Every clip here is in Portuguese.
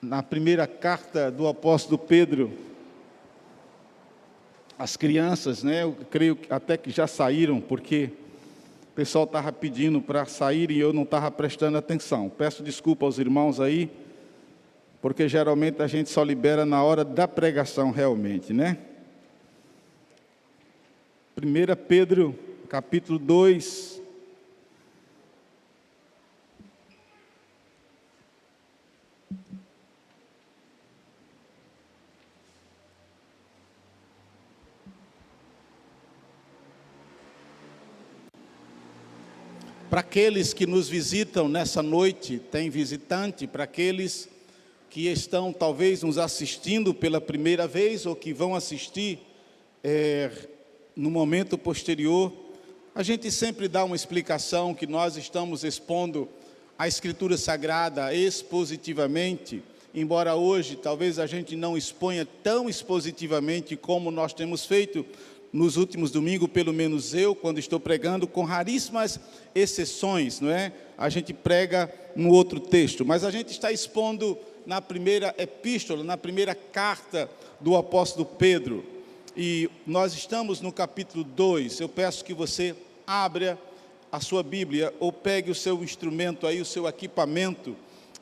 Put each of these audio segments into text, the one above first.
na primeira carta do apóstolo Pedro, as crianças, né? Eu creio até que já saíram, porque o pessoal estava pedindo para sair e eu não estava prestando atenção. Peço desculpa aos irmãos aí, porque geralmente a gente só libera na hora da pregação realmente, né? 1 Pedro, capítulo 2, Para aqueles que nos visitam nessa noite, tem visitante, para aqueles que estão talvez nos assistindo pela primeira vez ou que vão assistir é, no momento posterior, a gente sempre dá uma explicação que nós estamos expondo a Escritura Sagrada expositivamente, embora hoje talvez a gente não exponha tão expositivamente como nós temos feito nos últimos domingos, pelo menos eu, quando estou pregando, com raríssimas exceções, não é? A gente prega no outro texto, mas a gente está expondo na primeira epístola, na primeira carta do apóstolo Pedro. E nós estamos no capítulo 2. Eu peço que você abra a sua Bíblia ou pegue o seu instrumento aí, o seu equipamento,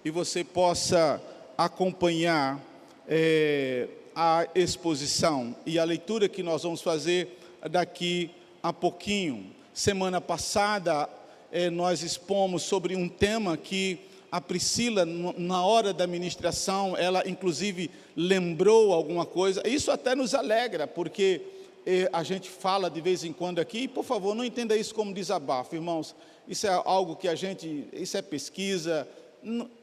e você possa acompanhar é, a exposição e a leitura que nós vamos fazer daqui a pouquinho. Semana passada, eh, nós expomos sobre um tema que a Priscila, na hora da ministração, ela inclusive lembrou alguma coisa. Isso até nos alegra, porque eh, a gente fala de vez em quando aqui, e por favor, não entenda isso como desabafo, irmãos. Isso é algo que a gente, isso é pesquisa.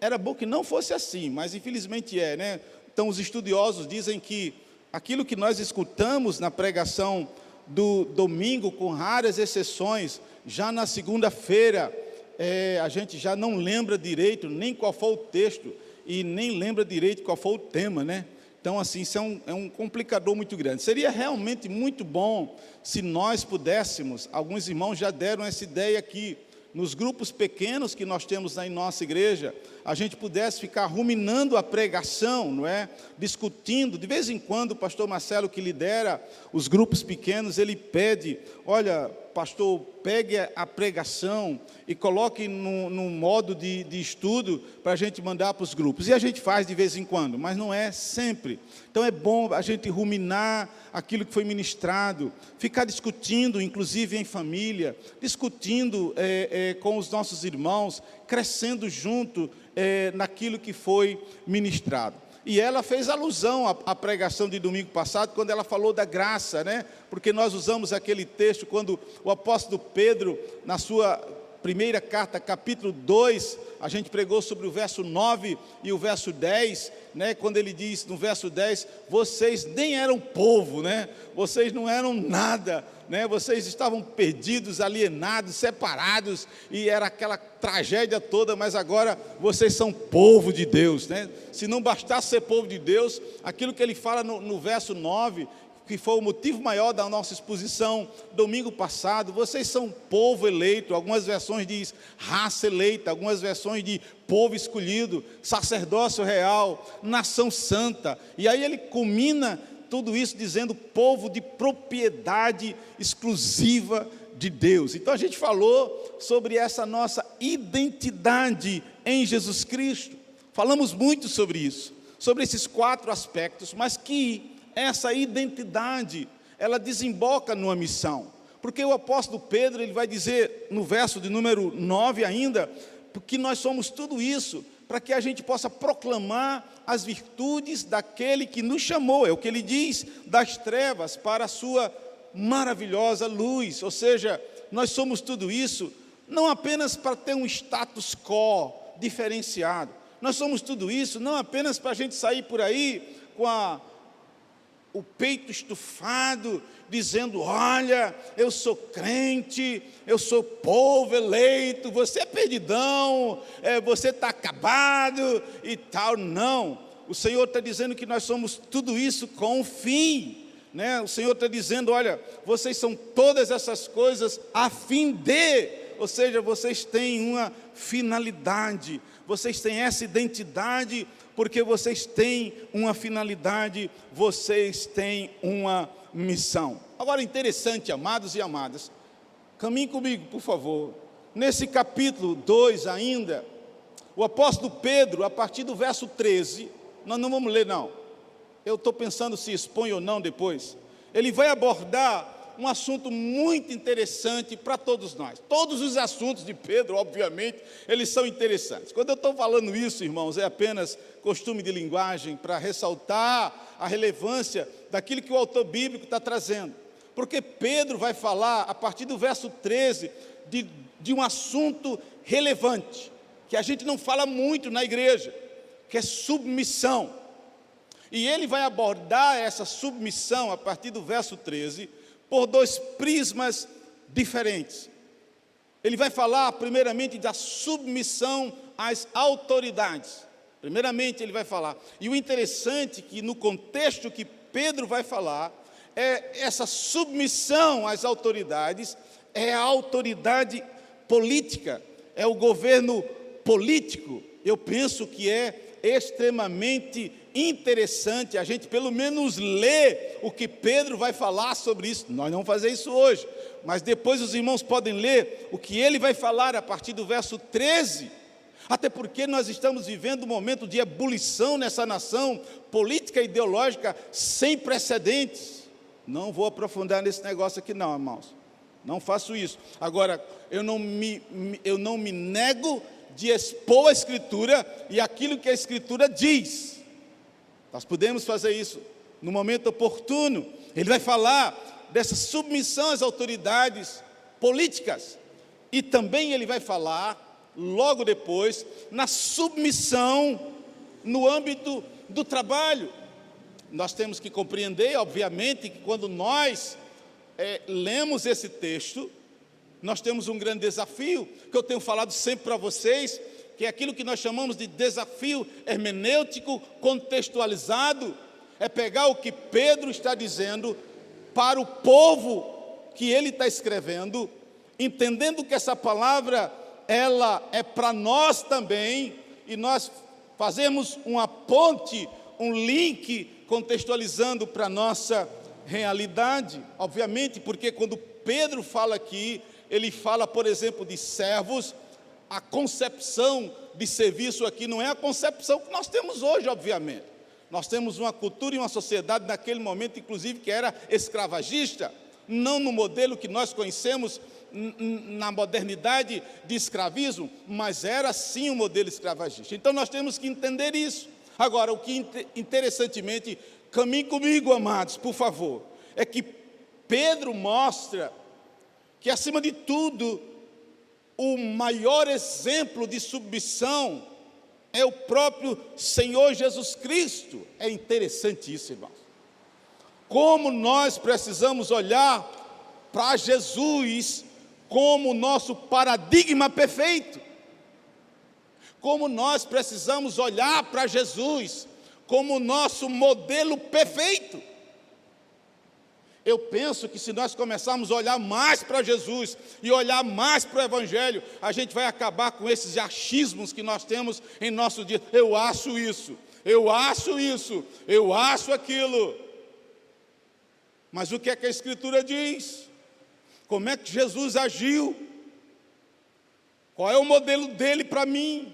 Era bom que não fosse assim, mas infelizmente é, né? Então, os estudiosos dizem que aquilo que nós escutamos na pregação do domingo, com raras exceções, já na segunda-feira, é, a gente já não lembra direito nem qual foi o texto e nem lembra direito qual foi o tema, né? Então, assim, isso é um, é um complicador muito grande. Seria realmente muito bom se nós pudéssemos, alguns irmãos já deram essa ideia aqui, nos grupos pequenos que nós temos na nossa igreja, a gente pudesse ficar ruminando a pregação, não é? Discutindo, de vez em quando o pastor Marcelo que lidera os grupos pequenos, ele pede, olha, pastor, pegue a pregação e coloque no, no modo de, de estudo para a gente mandar para os grupos. E a gente faz de vez em quando, mas não é sempre. Então é bom a gente ruminar aquilo que foi ministrado, ficar discutindo, inclusive em família, discutindo é, é, com os nossos irmãos, crescendo junto é, naquilo que foi ministrado. E ela fez alusão à, pregação de domingo passado, quando ela falou da graça, né? Porque nós usamos aquele texto quando o apóstolo Pedro, na sua primeira carta, capítulo 2, a gente pregou sobre o verso 9 e o verso 10, né? Quando ele diz no verso 10, vocês nem eram povo, né? Vocês não eram nada, né? Vocês estavam perdidos, alienados, separados e era aquela tragédia toda, mas agora vocês são povo de Deus, né? Se não bastasse ser povo de Deus, aquilo que ele fala no, no verso 9, que foi o motivo maior da nossa exposição domingo passado. Vocês são povo eleito, algumas versões diz raça eleita, algumas versões de povo escolhido, sacerdócio real, nação santa. E aí ele culmina tudo isso dizendo povo de propriedade exclusiva de Deus. Então a gente falou sobre essa nossa identidade em Jesus Cristo. Falamos muito sobre isso, sobre esses quatro aspectos, mas que essa identidade, ela desemboca numa missão. Porque o apóstolo Pedro, ele vai dizer no verso de número 9 ainda, que nós somos tudo isso para que a gente possa proclamar as virtudes daquele que nos chamou, é o que ele diz, das trevas para a sua maravilhosa luz. Ou seja, nós somos tudo isso não apenas para ter um status quo diferenciado, nós somos tudo isso não apenas para a gente sair por aí com a o peito estufado, dizendo: Olha, eu sou crente, eu sou povo eleito, você é perdidão, é, você está acabado e tal. Não, o Senhor está dizendo que nós somos tudo isso com um fim. Né? O Senhor está dizendo: Olha, vocês são todas essas coisas a fim de, ou seja, vocês têm uma finalidade, vocês têm essa identidade porque vocês têm uma finalidade, vocês têm uma missão. Agora, interessante, amados e amadas, caminhe comigo, por favor. Nesse capítulo 2 ainda, o apóstolo Pedro, a partir do verso 13, nós não vamos ler, não. Eu estou pensando se expõe ou não depois. Ele vai abordar um assunto muito interessante para todos nós. Todos os assuntos de Pedro, obviamente, eles são interessantes. Quando eu estou falando isso, irmãos, é apenas costume de linguagem para ressaltar a relevância daquilo que o autor bíblico está trazendo. Porque Pedro vai falar, a partir do verso 13, de, de um assunto relevante, que a gente não fala muito na igreja, que é submissão. E ele vai abordar essa submissão a partir do verso 13 por dois prismas diferentes. Ele vai falar, primeiramente, da submissão às autoridades. Primeiramente, ele vai falar. E o interessante é que, no contexto que Pedro vai falar, é essa submissão às autoridades, é a autoridade política, é o governo político. Eu penso que é extremamente interessante a gente pelo menos ler o que Pedro vai falar sobre isso. Nós não fazer isso hoje, mas depois os irmãos podem ler o que ele vai falar a partir do verso 13. Até porque nós estamos vivendo um momento de ebulição nessa nação política e ideológica sem precedentes. Não vou aprofundar nesse negócio aqui não, irmãos. Não faço isso. Agora, eu não me, eu não me nego de expor a Escritura e aquilo que a Escritura diz. Nós podemos fazer isso no momento oportuno. Ele vai falar dessa submissão às autoridades políticas e também ele vai falar logo depois na submissão no âmbito do trabalho. Nós temos que compreender, obviamente, que quando nós é, lemos esse texto, nós temos um grande desafio, que eu tenho falado sempre para vocês, que é aquilo que nós chamamos de desafio hermenêutico contextualizado, é pegar o que Pedro está dizendo para o povo que ele está escrevendo, entendendo que essa palavra ela é para nós também, e nós fazemos uma ponte, um link contextualizando para a nossa realidade, obviamente, porque quando Pedro fala aqui, ele fala, por exemplo, de servos, a concepção de serviço aqui não é a concepção que nós temos hoje, obviamente. Nós temos uma cultura e uma sociedade naquele momento, inclusive, que era escravagista, não no modelo que nós conhecemos na modernidade de escravismo, mas era sim um modelo escravagista. Então nós temos que entender isso. Agora, o que interessantemente, caminhe comigo, amados, por favor, é que Pedro mostra que, acima de tudo, o maior exemplo de submissão é o próprio Senhor Jesus Cristo. É interessante isso, irmãos. Como nós precisamos olhar para Jesus como nosso paradigma perfeito. Como nós precisamos olhar para Jesus como nosso modelo perfeito. Eu penso que se nós começarmos a olhar mais para Jesus e olhar mais para o Evangelho, a gente vai acabar com esses achismos que nós temos em nosso dia. Eu acho isso, eu acho isso, eu acho aquilo. Mas o que é que a Escritura diz? Como é que Jesus agiu? Qual é o modelo dele para mim?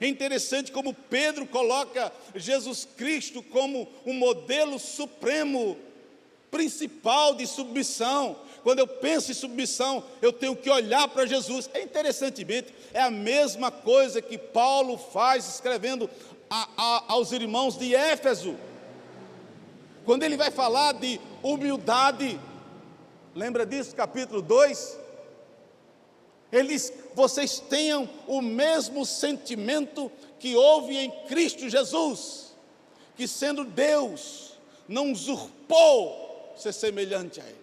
É interessante como Pedro coloca Jesus Cristo como um modelo supremo principal de submissão. Quando eu penso em submissão, eu tenho que olhar para Jesus. É interessantemente, é a mesma coisa que Paulo faz escrevendo a, a, aos irmãos de Éfeso. Quando ele vai falar de humildade, lembra disso, capítulo 2? Eles, vocês tenham o mesmo sentimento que houve em Cristo Jesus, que sendo Deus, não usurpou ser semelhante a Ele.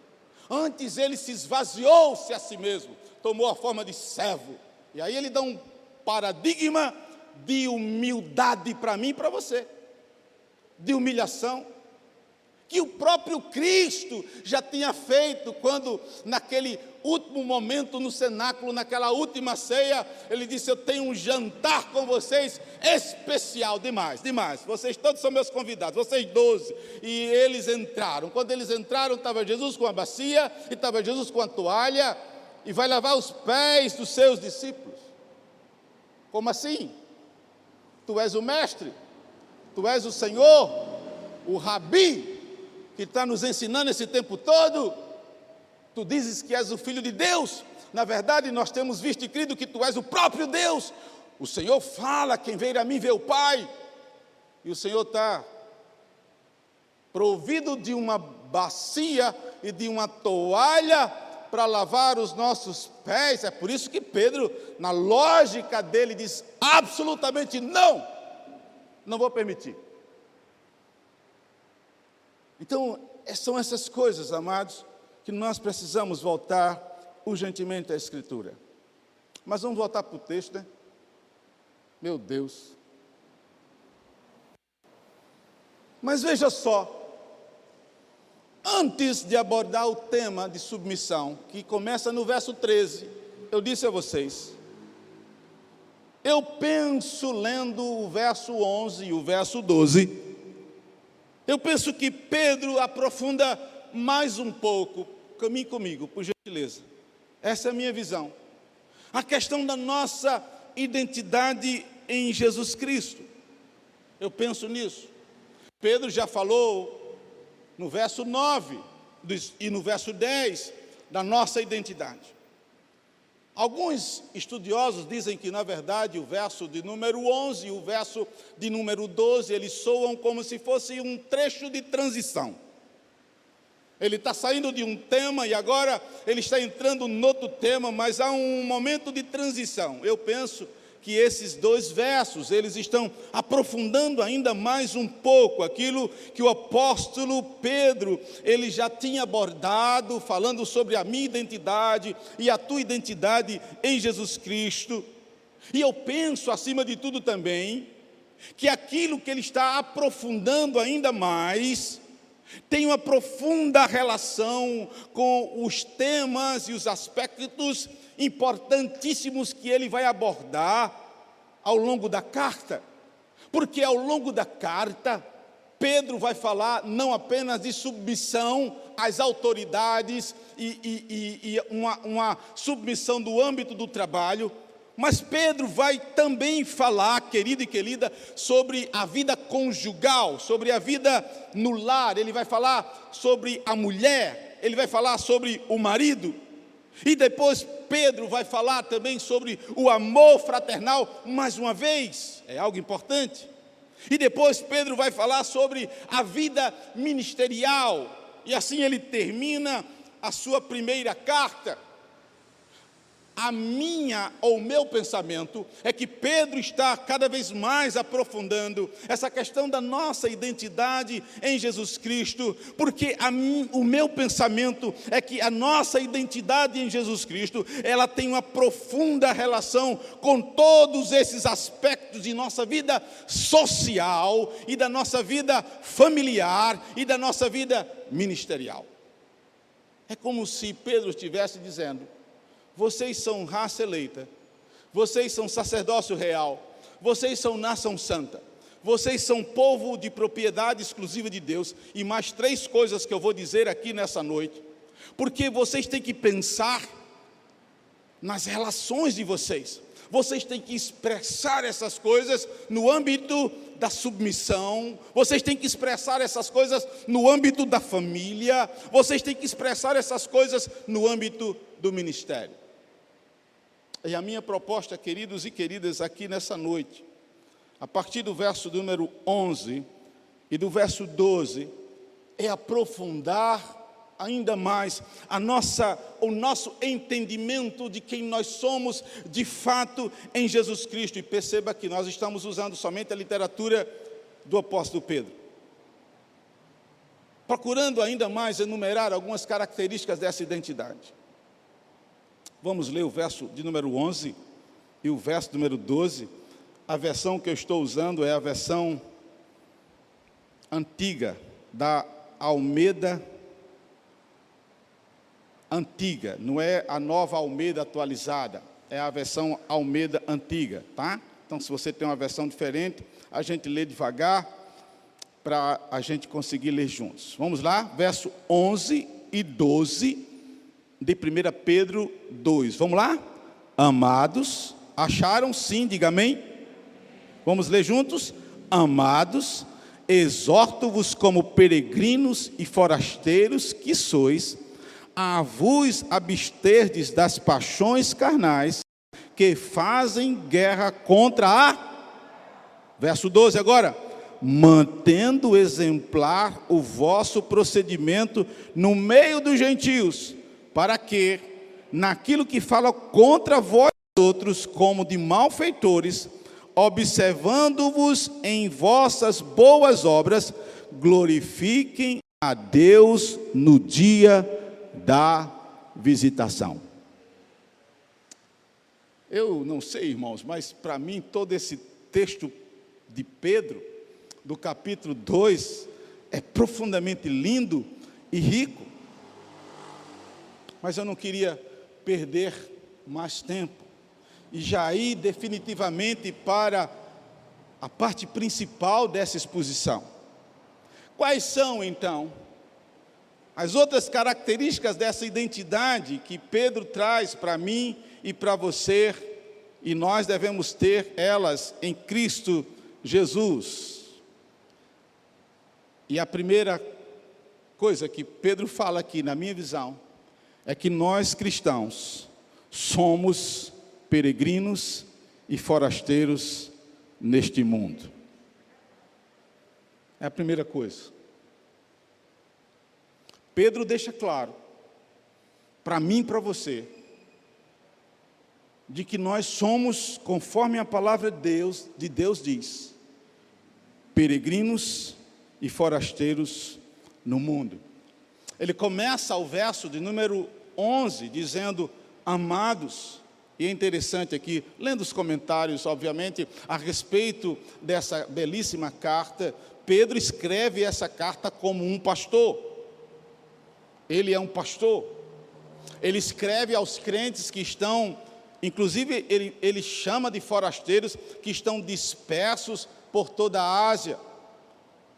Antes ele se esvaziou-se a si mesmo, tomou a forma de servo. E aí ele dá um paradigma de humildade para mim e para você, de humilhação. Que o próprio Cristo já tinha feito quando, naquele último momento no cenáculo, naquela última ceia, ele disse: Eu tenho um jantar com vocês especial, demais, demais. Vocês todos são meus convidados, vocês doze. E eles entraram. Quando eles entraram, estava Jesus com a bacia, e estava Jesus com a toalha, e vai lavar os pés dos seus discípulos. Como assim? Tu és o mestre, tu és o Senhor, o Rabi, que está nos ensinando esse tempo todo. Tu dizes que és o Filho de Deus. Na verdade, nós temos visto e crido que tu és o próprio Deus. O Senhor fala: quem veio a mim vê o Pai. E o Senhor está provido de uma bacia e de uma toalha para lavar os nossos pés. É por isso que Pedro, na lógica dele, diz absolutamente não, não vou permitir. Então, é, são essas coisas, amados, que nós precisamos voltar urgentemente à Escritura. Mas vamos voltar para o texto, né? Meu Deus. Mas veja só, antes de abordar o tema de submissão, que começa no verso 13, eu disse a vocês, eu penso lendo o verso 11 e o verso 12, eu penso que Pedro aprofunda mais um pouco. Caminhe comigo, por gentileza. Essa é a minha visão. A questão da nossa identidade em Jesus Cristo. Eu penso nisso. Pedro já falou no verso 9 e no verso 10 da nossa identidade. Alguns estudiosos dizem que, na verdade, o verso de número 11 e o verso de número 12, eles soam como se fosse um trecho de transição. Ele está saindo de um tema e agora ele está entrando no outro tema, mas há um momento de transição. Eu penso que esses dois versos, eles estão aprofundando ainda mais um pouco aquilo que o apóstolo Pedro, ele já tinha abordado, falando sobre a minha identidade e a tua identidade em Jesus Cristo. E eu penso, acima de tudo também, que aquilo que ele está aprofundando ainda mais, tem uma profunda relação com os temas e os aspectos importantíssimos que ele vai abordar ao longo da carta, porque ao longo da carta, Pedro vai falar não apenas de submissão às autoridades e, e, e, e uma, uma submissão do âmbito do trabalho, mas Pedro vai também falar, querido e querida, sobre a vida conjugal, sobre a vida no lar, ele vai falar sobre a mulher, ele vai falar sobre o marido, e depois Pedro vai falar também sobre o amor fraternal, mais uma vez, é algo importante. E depois Pedro vai falar sobre a vida ministerial, e assim ele termina a sua primeira carta a minha ou meu pensamento é que Pedro está cada vez mais aprofundando essa questão da nossa identidade em Jesus Cristo, porque mim, o meu pensamento é que a nossa identidade em Jesus Cristo, ela tem uma profunda relação com todos esses aspectos de nossa vida social e da nossa vida familiar e da nossa vida ministerial. É como se Pedro estivesse dizendo: vocês são raça eleita, vocês são sacerdócio real, vocês são nação santa, vocês são povo de propriedade exclusiva de Deus, e mais três coisas que eu vou dizer aqui nessa noite, porque vocês têm que pensar nas relações de vocês, vocês têm que expressar essas coisas no âmbito da submissão, vocês têm que expressar essas coisas no âmbito da família, vocês têm que expressar essas coisas no âmbito do ministério. E a minha proposta, queridos e queridas, aqui nessa noite, a partir do verso número 11 e do verso 12, é aprofundar ainda mais a nossa, o nosso entendimento de quem nós somos de fato em Jesus Cristo. E perceba que nós estamos usando somente a literatura do apóstolo Pedro. Procurando ainda mais enumerar algumas características dessa identidade. Vamos ler o verso de número 11 e o verso número 12. A versão que eu estou usando é a versão antiga da Almeida antiga, não é a nova Almeida atualizada, é a versão Almeida antiga, tá? Então, se você tem uma versão diferente, a gente lê devagar para a gente conseguir ler juntos. Vamos lá, verso 11 e 12 de 1 Pedro 2. Vamos lá? Amados, acharam sim, diga amém. Vamos ler juntos? Amados, exorto-vos como peregrinos e forasteiros que sois, a vos absterdes das paixões carnais que fazem guerra contra a. Verso 12 agora. Mantendo exemplar o vosso procedimento no meio dos gentios, para que, naquilo que fala contra vós outros, como de malfeitores, observando-vos em vossas boas obras, glorifiquem a Deus no dia da visitação. Eu não sei, irmãos, mas para mim todo esse texto de Pedro, do capítulo 2, é profundamente lindo e rico. Mas eu não queria perder mais tempo e já ir definitivamente para a parte principal dessa exposição. Quais são, então, as outras características dessa identidade que Pedro traz para mim e para você, e nós devemos ter elas em Cristo Jesus. E a primeira coisa que Pedro fala aqui, na minha visão, é que nós cristãos somos peregrinos e forasteiros neste mundo. É a primeira coisa. Pedro deixa claro, para mim e para você, de que nós somos, conforme a palavra de Deus, de Deus diz, peregrinos e forasteiros no mundo. Ele começa o verso de número 11 dizendo: Amados, e é interessante aqui, lendo os comentários, obviamente, a respeito dessa belíssima carta, Pedro escreve essa carta como um pastor ele é um pastor. Ele escreve aos crentes que estão, inclusive ele, ele chama de forasteiros que estão dispersos por toda a Ásia.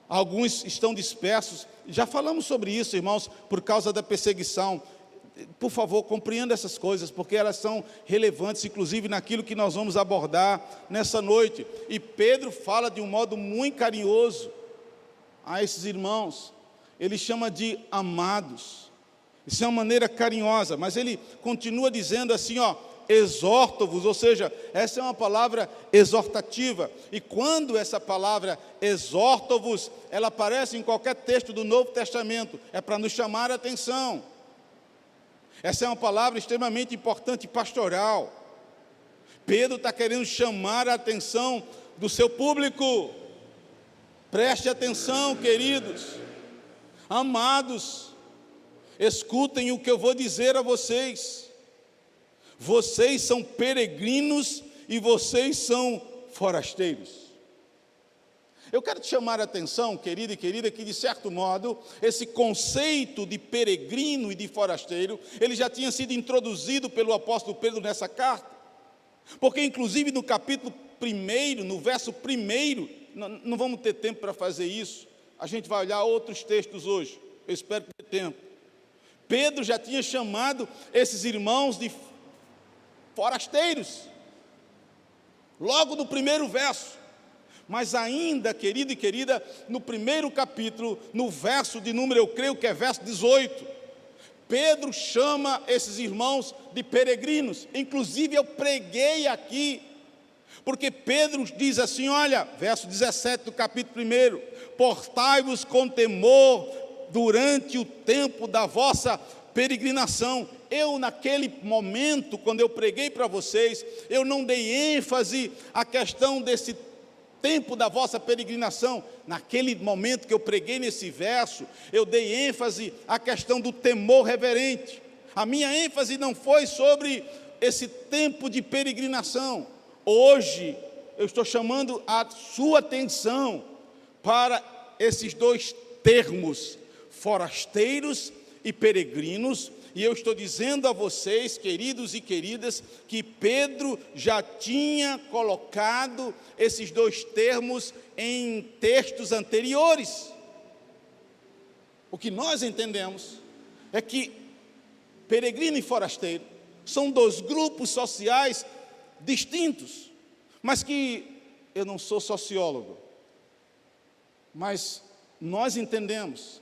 Alguns estão dispersos, já falamos sobre isso, irmãos, por causa da perseguição. Por favor, compreenda essas coisas, porque elas são relevantes, inclusive naquilo que nós vamos abordar nessa noite. E Pedro fala de um modo muito carinhoso a esses irmãos ele chama de amados. Isso é uma maneira carinhosa, mas ele continua dizendo assim, ó, exorto-vos, ou seja, essa é uma palavra exortativa. E quando essa palavra exorto-vos, ela aparece em qualquer texto do Novo Testamento, é para nos chamar a atenção. Essa é uma palavra extremamente importante pastoral. Pedro está querendo chamar a atenção do seu público. Preste atenção, queridos. Amados, escutem o que eu vou dizer a vocês. Vocês são peregrinos e vocês são forasteiros. Eu quero te chamar a atenção, querido e querida, que de certo modo, esse conceito de peregrino e de forasteiro, ele já tinha sido introduzido pelo apóstolo Pedro nessa carta. Porque, inclusive, no capítulo 1, no verso 1, não, não vamos ter tempo para fazer isso, a gente vai olhar outros textos hoje. Eu espero ter tempo. Pedro já tinha chamado esses irmãos de forasteiros. Logo no primeiro verso. Mas ainda, querido e querida, no primeiro capítulo, no verso de número, eu creio que é verso 18, Pedro chama esses irmãos de peregrinos. Inclusive eu preguei aqui, porque Pedro diz assim: olha, verso 17 do capítulo 1: portai-vos com temor durante o tempo da vossa peregrinação. Eu, naquele momento, quando eu preguei para vocês, eu não dei ênfase à questão desse tempo da vossa peregrinação. Naquele momento que eu preguei nesse verso, eu dei ênfase à questão do temor reverente. A minha ênfase não foi sobre esse tempo de peregrinação. Hoje, eu estou chamando a sua atenção para esses dois termos, forasteiros e peregrinos, e eu estou dizendo a vocês, queridos e queridas, que Pedro já tinha colocado esses dois termos em textos anteriores. O que nós entendemos é que peregrino e forasteiro são dois grupos sociais distintos, mas que eu não sou sociólogo, mas nós entendemos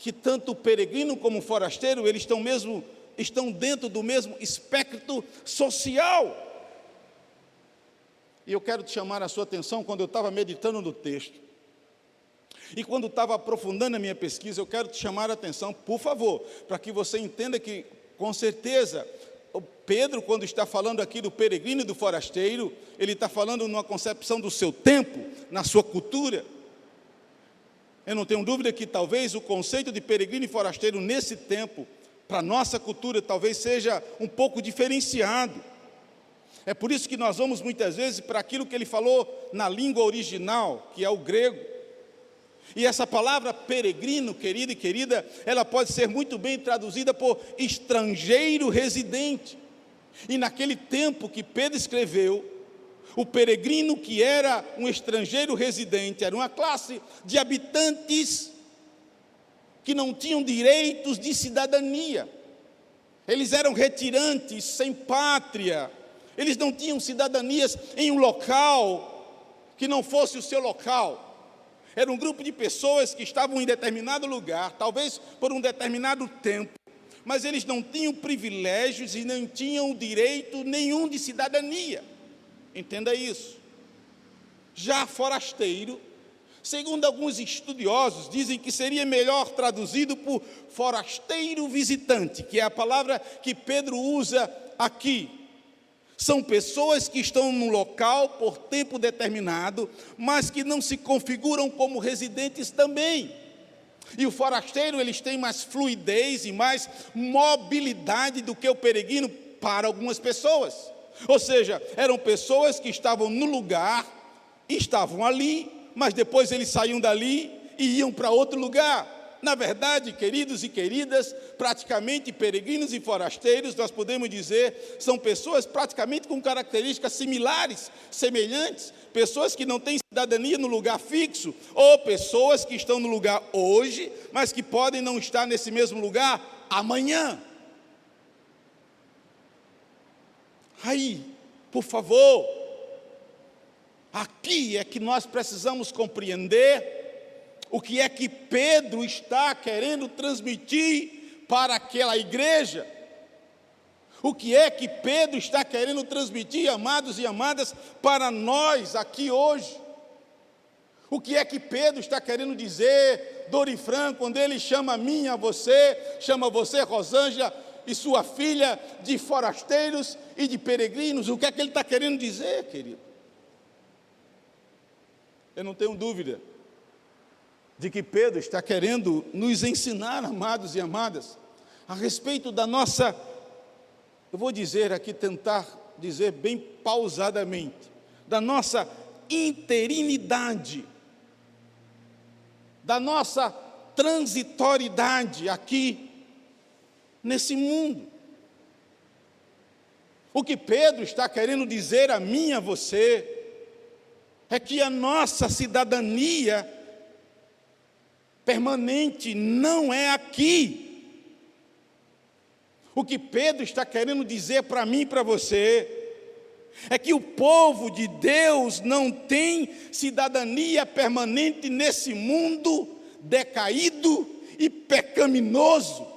que tanto o peregrino como o forasteiro, eles estão mesmo estão dentro do mesmo espectro social. E eu quero te chamar a sua atenção quando eu estava meditando no texto. E quando estava aprofundando a minha pesquisa, eu quero te chamar a atenção, por favor, para que você entenda que, com certeza, Pedro, quando está falando aqui do peregrino e do forasteiro, ele está falando numa concepção do seu tempo, na sua cultura. Eu não tenho dúvida que talvez o conceito de peregrino e forasteiro nesse tempo, para nossa cultura, talvez seja um pouco diferenciado. É por isso que nós vamos muitas vezes para aquilo que ele falou na língua original, que é o grego. E essa palavra peregrino, querido e querida, ela pode ser muito bem traduzida por estrangeiro residente. E naquele tempo que Pedro escreveu, o peregrino, que era um estrangeiro residente, era uma classe de habitantes que não tinham direitos de cidadania. Eles eram retirantes, sem pátria. Eles não tinham cidadanias em um local que não fosse o seu local. Era um grupo de pessoas que estavam em determinado lugar, talvez por um determinado tempo, mas eles não tinham privilégios e não tinham direito nenhum de cidadania. Entenda isso. Já forasteiro, segundo alguns estudiosos, dizem que seria melhor traduzido por forasteiro visitante, que é a palavra que Pedro usa aqui. São pessoas que estão num local por tempo determinado, mas que não se configuram como residentes também. E o forasteiro, eles têm mais fluidez e mais mobilidade do que o peregrino para algumas pessoas. Ou seja, eram pessoas que estavam no lugar, estavam ali, mas depois eles saíam dali e iam para outro lugar. Na verdade, queridos e queridas, praticamente peregrinos e forasteiros, nós podemos dizer, são pessoas praticamente com características similares, semelhantes, pessoas que não têm cidadania no lugar fixo, ou pessoas que estão no lugar hoje, mas que podem não estar nesse mesmo lugar amanhã. Aí, por favor, aqui é que nós precisamos compreender o que é que Pedro está querendo transmitir para aquela igreja. O que é que Pedro está querendo transmitir, amados e amadas, para nós aqui hoje? O que é que Pedro está querendo dizer, Dorifran, quando ele chama a mim, a você, chama você, Rosângela, e sua filha de forasteiros e de peregrinos. O que é que ele está querendo dizer, querido? Eu não tenho dúvida de que Pedro está querendo nos ensinar, amados e amadas, a respeito da nossa, eu vou dizer aqui, tentar dizer bem pausadamente, da nossa interinidade, da nossa transitoriedade aqui nesse mundo. O que Pedro está querendo dizer a mim e a você é que a nossa cidadania permanente não é aqui. O que Pedro está querendo dizer para mim e para você é que o povo de Deus não tem cidadania permanente nesse mundo decaído e pecaminoso.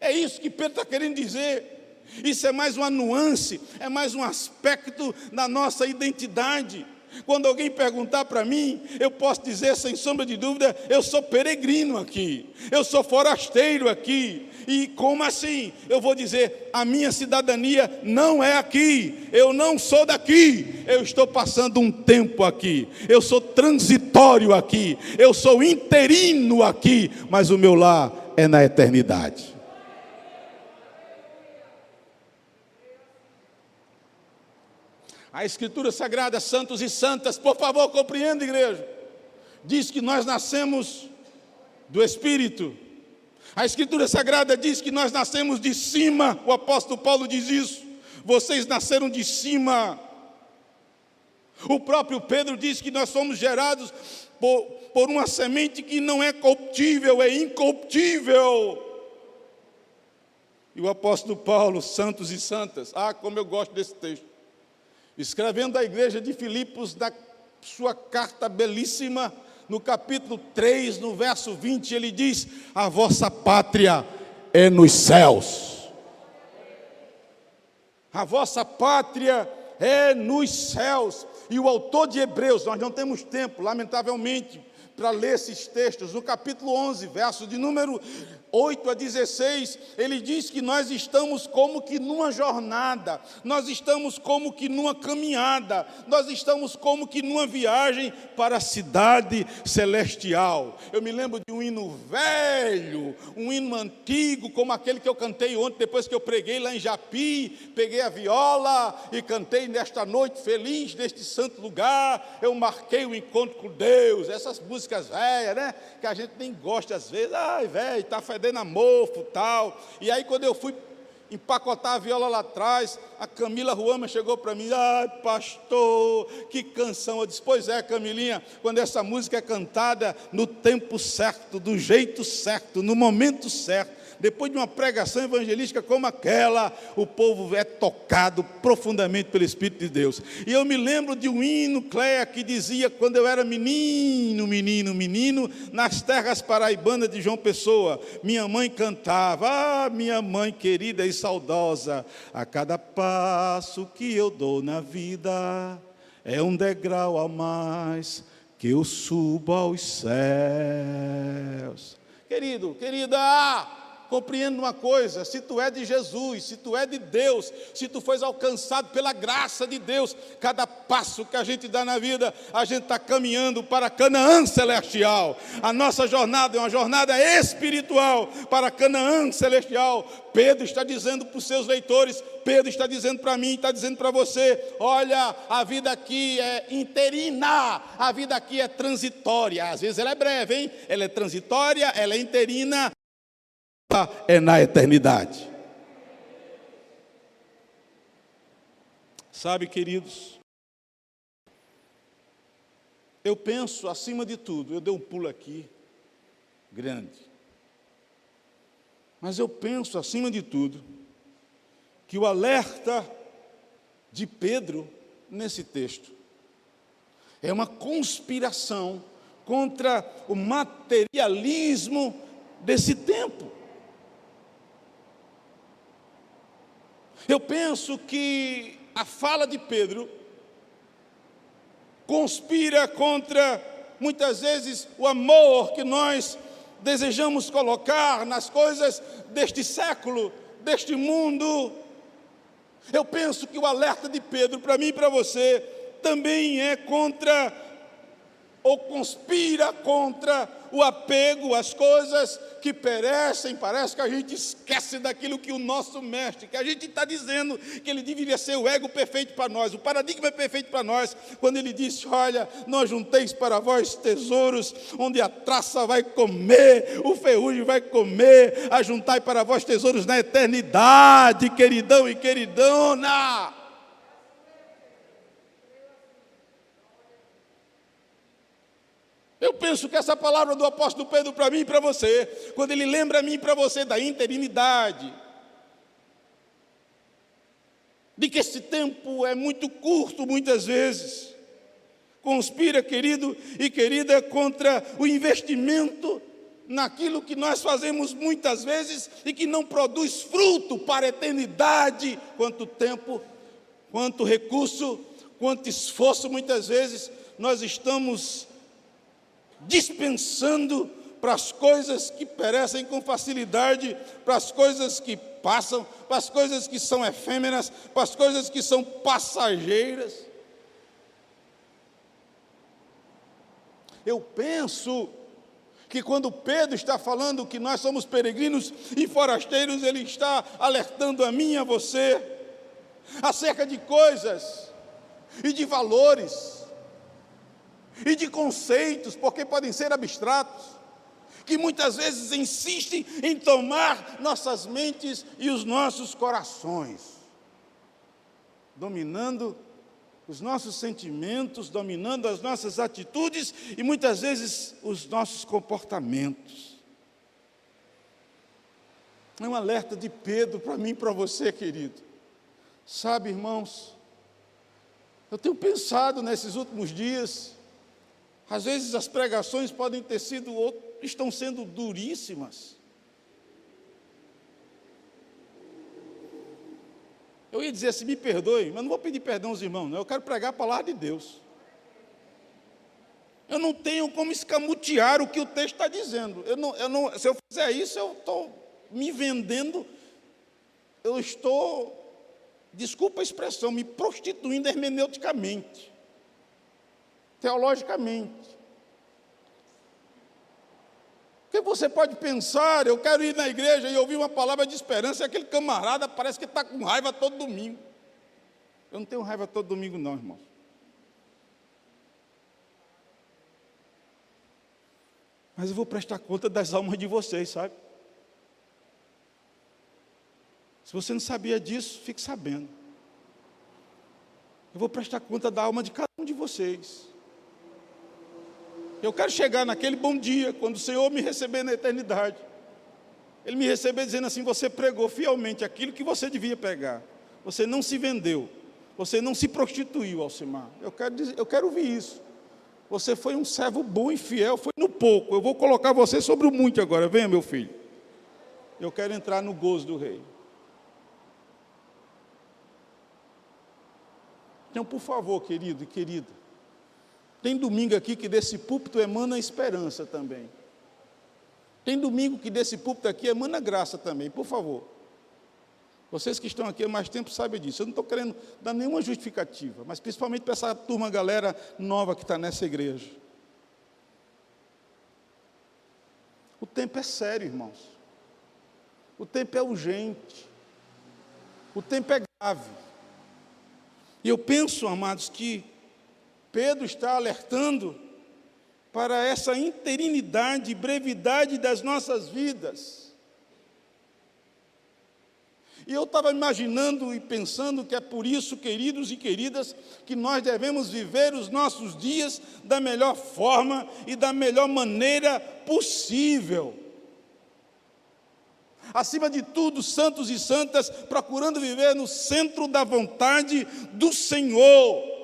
É isso que Pedro está querendo dizer. Isso é mais uma nuance, é mais um aspecto da nossa identidade. Quando alguém perguntar para mim, eu posso dizer sem sombra de dúvida: eu sou peregrino aqui, eu sou forasteiro aqui. E como assim? Eu vou dizer: a minha cidadania não é aqui, eu não sou daqui, eu estou passando um tempo aqui, eu sou transitório aqui, eu sou interino aqui, mas o meu lar é na eternidade. A Escritura Sagrada, santos e santas, por favor, compreenda, igreja. Diz que nós nascemos do Espírito. A Escritura Sagrada diz que nós nascemos de cima, o apóstolo Paulo diz isso. Vocês nasceram de cima. O próprio Pedro diz que nós somos gerados por, por uma semente que não é corruptível, é incorruptível. E o apóstolo Paulo, santos e santas, ah, como eu gosto desse texto, escrevendo à igreja de Filipos, da sua carta belíssima, no capítulo 3, no verso 20, ele diz: A vossa pátria é nos céus. A vossa pátria é nos céus. E o autor de Hebreus, nós não temos tempo, lamentavelmente, para ler esses textos. No capítulo 11, verso de número 8 a 16, ele diz que nós estamos como que numa jornada, nós estamos como que numa caminhada, nós estamos como que numa viagem para a cidade celestial. Eu me lembro de um hino velho, um hino antigo, como aquele que eu cantei ontem, depois que eu preguei lá em Japi, peguei a viola e cantei nesta noite feliz, neste santo lugar, eu marquei o encontro com Deus, essas músicas velhas, né? Que a gente nem gosta às vezes, ai, velho, está fedendo fedendo a mofo tal. E aí, quando eu fui empacotar a viola lá atrás, a Camila Ruama chegou para mim, ai pastor, que canção. Eu disse, pois é, Camilinha, quando essa música é cantada no tempo certo, do jeito certo, no momento certo, depois de uma pregação evangelística como aquela, o povo é tocado profundamente pelo Espírito de Deus. E eu me lembro de um hino, Cléia, que dizia, quando eu era menino, menino, menino, nas terras paraibanas de João Pessoa, minha mãe cantava, ah, minha mãe querida e saudosa, a cada passo que eu dou na vida, é um degrau a mais que eu subo aos céus. Querido, querida, compreenda uma coisa: se tu é de Jesus, se tu é de Deus, se tu fores alcançado pela graça de Deus, cada passo que a gente dá na vida, a gente está caminhando para Canaã celestial. A nossa jornada é uma jornada espiritual para Canaã celestial. Pedro está dizendo para os seus leitores, Pedro está dizendo para mim, está dizendo para você: olha, a vida aqui é interina, a vida aqui é transitória. Às vezes ela é breve, hein? Ela é transitória, ela é interina, é na eternidade. Sabe, queridos, eu penso acima de tudo, eu dei um pulo aqui, grande, mas eu penso acima de tudo, que o alerta de Pedro nesse texto é uma conspiração contra o materialismo desse tempo. Eu penso que a fala de Pedro conspira contra, muitas vezes, o amor que nós desejamos colocar nas coisas deste século, deste mundo. Eu penso que o alerta de Pedro, para mim e para você, também é contra, ou conspira contra o apego às coisas que perecem, parece que a gente esquece daquilo que o nosso mestre, que a gente está dizendo que ele deveria ser o ego perfeito para nós, o paradigma perfeito para nós, quando ele disse: Olha, não junteis para vós tesouros onde a traça vai comer, o ferrugem vai comer, ajuntai para vós tesouros na eternidade, queridão e queridona. Eu penso que essa palavra do apóstolo Pedro para mim e para você, quando ele lembra a mim e para você da interinidade, de que esse tempo é muito curto muitas vezes, conspira, querido e querida, contra o investimento naquilo que nós fazemos muitas vezes e que não produz fruto para a eternidade, quanto tempo, quanto recurso, quanto esforço muitas vezes nós estamos dispensando para as coisas que perecem com facilidade, para as coisas que passam, para as coisas que são efêmeras, para as coisas que são passageiras. Eu penso que quando Pedro está falando que nós somos peregrinos e forasteiros, ele está alertando a mim e a você acerca de coisas e de valores e de conceitos, porque podem ser abstratos, que muitas vezes insistem em tomar nossas mentes e os nossos corações, dominando os nossos sentimentos, dominando as nossas atitudes e muitas vezes os nossos comportamentos. É um alerta de Pedro para mim e para você, querido. Sabe, irmãos, eu tenho pensado nesses últimos dias, às vezes as pregações podem ter sido, estão sendo duríssimas. Eu ia dizer assim, me perdoe, mas não vou pedir perdão aos irmãos, não. Eu quero pregar a palavra de Deus. Eu não tenho como escamotear o que o texto está dizendo. Eu não, eu não, se eu fizer isso, eu estou me vendendo, eu estou desculpa a expressão, me prostituindo hermeneuticamente, teologicamente. Porque você pode pensar, eu quero ir na igreja e ouvir uma palavra de esperança, e aquele camarada parece que está com raiva todo domingo. Eu não tenho raiva todo domingo, não, irmão. Mas eu vou prestar conta das almas de vocês, sabe? Se você não sabia disso, fique sabendo. Eu vou prestar conta da alma de cada um de vocês. Eu quero chegar naquele bom dia, quando o Senhor me receber na eternidade. Ele me receber dizendo assim: Você pregou fielmente aquilo que você devia pregar. Você não se vendeu. Você não se prostituiu, Alcimar. Eu quero, dizer, eu quero ouvir isso. Você foi um servo bom e fiel, foi no pouco. Eu vou colocar você sobre o muito agora. Venha, meu filho. Eu quero entrar no gozo do rei. Então, por favor, querido e querida, tem domingo aqui que desse púlpito emana esperança também. Tem domingo que desse púlpito aqui emana graça também, por favor. Vocês que estão aqui há mais tempo sabem disso. Eu não estou querendo dar nenhuma justificativa, mas principalmente para essa turma, galera nova que está nessa igreja. O tempo é sério, irmãos. O tempo é urgente. O tempo é grave. E eu penso, amados, que Pedro está alertando para essa interinidade e brevidade das nossas vidas. E eu estava imaginando e pensando que é por isso, queridos e queridas, que nós devemos viver os nossos dias da melhor forma e da melhor maneira possível acima de tudo, santos e santas, procurando viver no centro da vontade do Senhor,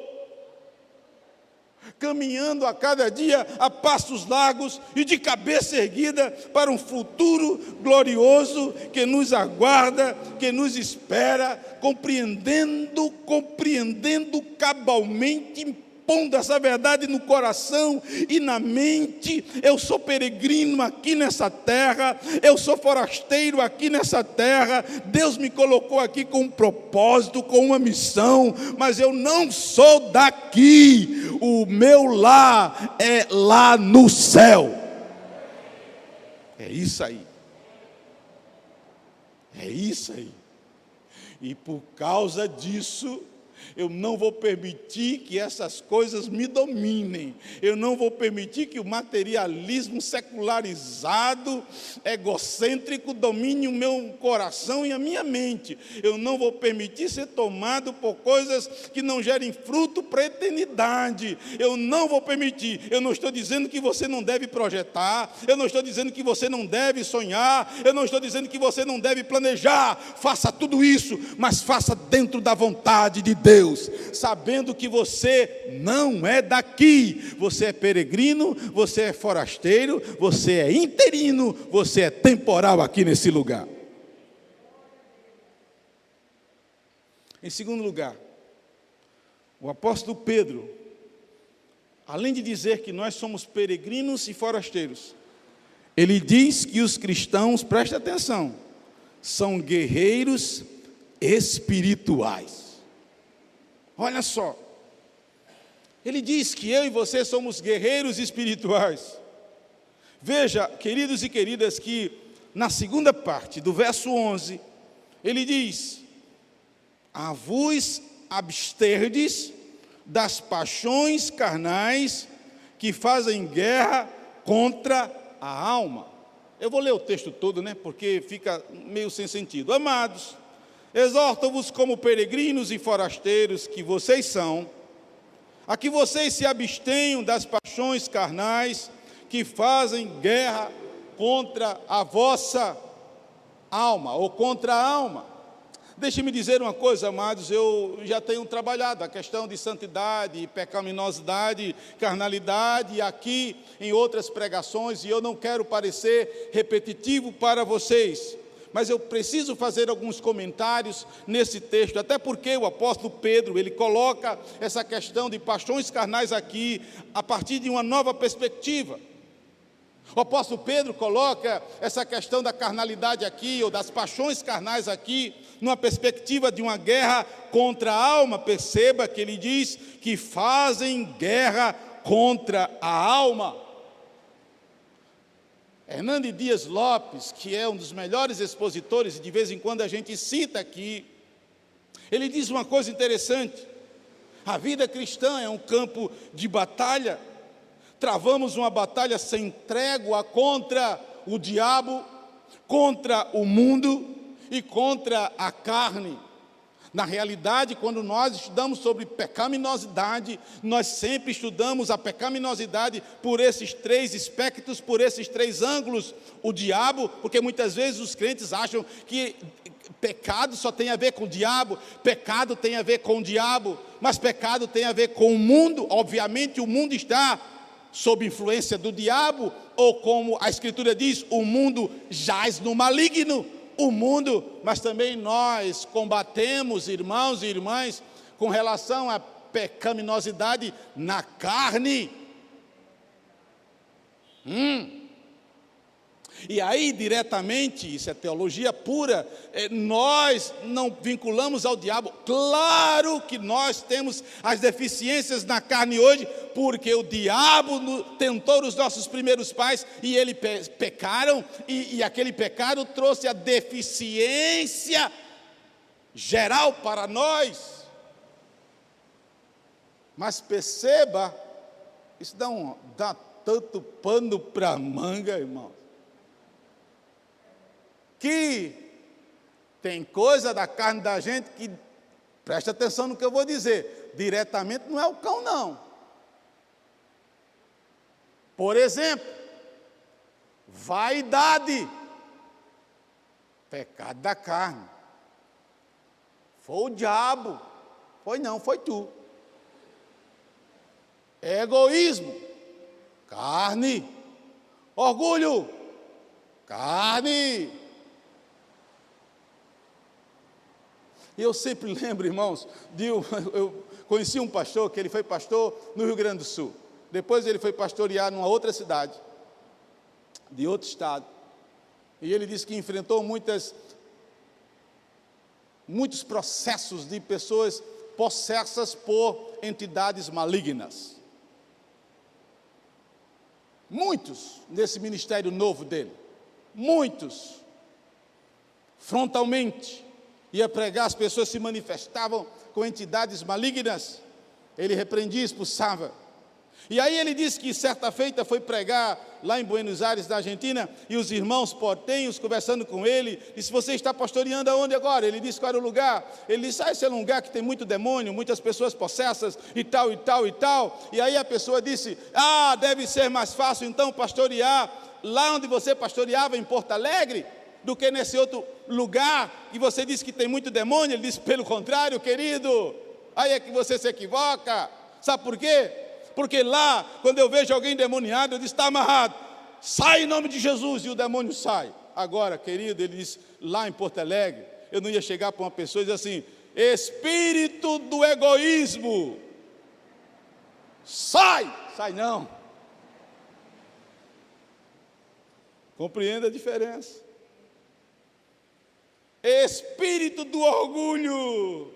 caminhando a cada dia a passos largos e de cabeça erguida para um futuro glorioso que nos aguarda, que nos espera, compreendendo, compreendendo cabalmente pondo essa verdade no coração e na mente. Eu sou peregrino aqui nessa terra, eu sou forasteiro aqui nessa terra. Deus me colocou aqui com um propósito, com uma missão, mas eu não sou daqui. O meu lar é lá no céu. É isso aí. É isso aí. E por causa disso, eu não vou permitir que essas coisas me dominem. Eu não vou permitir que o materialismo secularizado, egocêntrico, domine o meu coração e a minha mente. Eu não vou permitir ser tomado por coisas que não gerem fruto para a eternidade. Eu não vou permitir. Eu não estou dizendo que você não deve projetar. Eu não estou dizendo que você não deve sonhar. Eu não estou dizendo que você não deve planejar. Faça tudo isso, mas faça dentro da vontade de Deus. Deus, sabendo que você não é daqui, você é peregrino, você é forasteiro, você é interino, você é temporal aqui nesse lugar. Em segundo lugar, o apóstolo Pedro, além de dizer que nós somos peregrinos e forasteiros, ele diz que os cristãos, preste atenção, são guerreiros espirituais. Olha só. Ele diz que eu e você somos guerreiros espirituais. Veja, queridos e queridas, que na segunda parte do verso 11, ele diz: A absterdes das paixões carnais que fazem guerra contra a alma. Eu vou ler o texto todo, né? Porque fica meio sem sentido. Amados, exorto-vos como peregrinos e forasteiros que vocês são, a que vocês se abstenham das paixões carnais que fazem guerra contra a vossa alma ou contra a alma. Deixe-me dizer uma coisa, amados, eu já tenho trabalhado a questão de santidade, pecaminosidade, carnalidade aqui em outras pregações e eu não quero parecer repetitivo para vocês, mas eu preciso fazer alguns comentários nesse texto, até porque o apóstolo Pedro, ele coloca essa questão de paixões carnais aqui a partir de uma nova perspectiva. O apóstolo Pedro coloca essa questão da carnalidade aqui, ou das paixões carnais aqui, numa perspectiva de uma guerra contra a alma. Perceba que ele diz que fazem guerra contra a alma. Hernando Dias Lopes, que é um dos melhores expositores, e de vez em quando a gente cita aqui, ele diz uma coisa interessante: a vida cristã é um campo de batalha travamos uma batalha sem trégua contra o diabo, contra o mundo e contra a carne. Na realidade, quando nós estudamos sobre pecaminosidade, nós sempre estudamos a pecaminosidade por esses três aspectos, por esses três ângulos. O diabo, porque muitas vezes os crentes acham que pecado só tem a ver com o diabo, pecado tem a ver com o diabo, mas pecado tem a ver com o mundo. Obviamente, o mundo está sob influência do diabo, ou como a Escritura diz, o mundo jaz no maligno. O mundo, mas também nós combatemos, irmãos e irmãs, com relação à pecaminosidade na carne. Hum. E aí, diretamente, isso é teologia pura, é, nós não vinculamos ao diabo. Claro que nós temos as deficiências na carne hoje, porque o diabo tentou os nossos primeiros pais e eles pecaram, e, e aquele pecado trouxe a deficiência geral para nós. Mas perceba, isso dá, um, dá tanto pano para manga, irmão que tem coisa da carne da gente que, presta atenção no que eu vou dizer, diretamente não é o cão, não. Por exemplo, vaidade, pecado da carne. Foi o diabo, foi não, foi tu. Egoísmo, carne. Orgulho, carne. E eu sempre lembro, irmãos, de eu, eu conheci um pastor que ele foi pastor no Rio Grande do Sul. Depois ele foi pastorear numa outra cidade, de outro estado. E ele disse que enfrentou muitas, muitos processos de pessoas possessas por entidades malignas. Muitos nesse ministério novo dele. Muitos. Frontalmente ia pregar, as pessoas se manifestavam com entidades malignas. Ele repreendia, expulsava. E aí ele disse que certa feita foi pregar lá em Buenos Aires, na Argentina, e os irmãos portenhos conversando com ele, disse: Você está pastoreando aonde agora? Ele disse: Qual era o lugar? Ele disse: Ah, esse é um lugar que tem muito demônio, muitas pessoas possessas e tal, e tal, e tal. E aí a pessoa disse: Ah, deve ser mais fácil então pastorear lá onde você pastoreava em Porto Alegre do que nesse outro lugar, e você diz que tem muito demônio, ele diz, pelo contrário, querido, aí é que você se equivoca, sabe por quê? Porque lá, quando eu vejo alguém demoniado, eu digo, está amarrado, sai em nome de Jesus, e o demônio sai. Agora, querido, ele diz, lá em Porto Alegre, eu não ia chegar para uma pessoa e dizer assim, espírito do egoísmo, sai, sai não. Compreenda a diferença espírito do orgulho.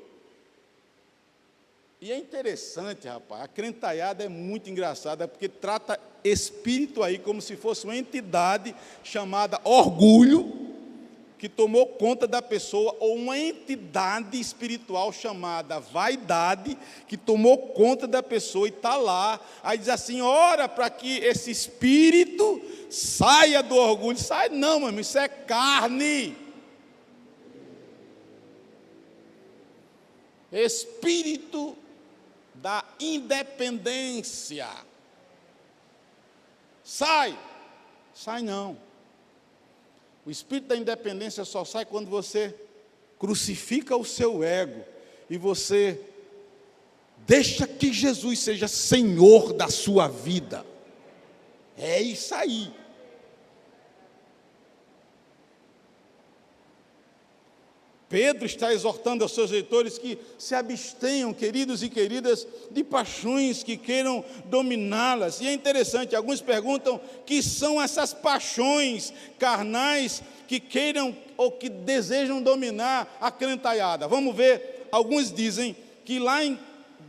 E é interessante, rapaz, a crentaiada é muito engraçada, porque trata espírito aí como se fosse uma entidade chamada orgulho, que tomou conta da pessoa, ou uma entidade espiritual chamada vaidade, que tomou conta da pessoa e está lá. Aí diz assim: ora para que esse espírito saia do orgulho. Sai não, meu irmão, isso é carne. Espírito da independência. Sai. Sai não. O espírito da independência só sai quando você crucifica o seu ego e você deixa que Jesus seja Senhor da sua vida. É isso aí. Pedro está exortando aos seus leitores que se abstenham, queridos e queridas, de paixões que queiram dominá-las. E é interessante, alguns perguntam que são essas paixões carnais que queiram ou que desejam dominar a crentaiada. Vamos ver, alguns dizem que lá em.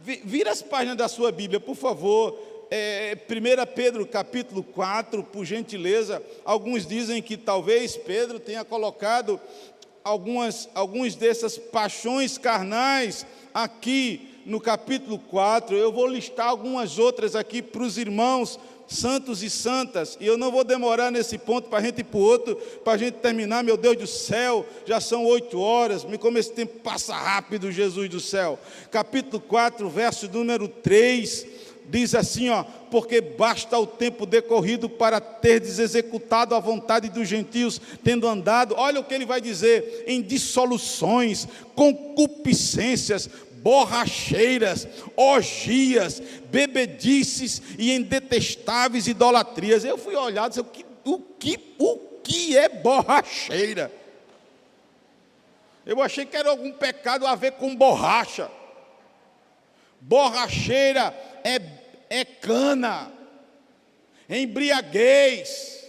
Vira as páginas da sua Bíblia, por favor, é, 1 Pedro capítulo 4, por gentileza, alguns dizem que talvez Pedro tenha colocado algumas, alguns dessas paixões carnais aqui no capítulo 4. Eu vou listar algumas outras aqui para os irmãos santos e santas, e eu não vou demorar nesse ponto para a gente ir para o outro, para a gente terminar, meu Deus do céu, já são oito horas, me como esse tempo passa rápido, Jesus do céu. Capítulo 4, verso número 3, diz assim, ó, porque basta o tempo decorrido para terdes executado a vontade dos gentios, tendo andado, olha o que ele vai dizer, em dissoluções, concupiscências, borracheiras, orgias, bebedices e em detestáveis idolatrias. Eu fui olhar e disse, o que, o que, o que é borracheira? Eu achei que era algum pecado a ver com borracha. Borracheira é, é cana, embriaguez.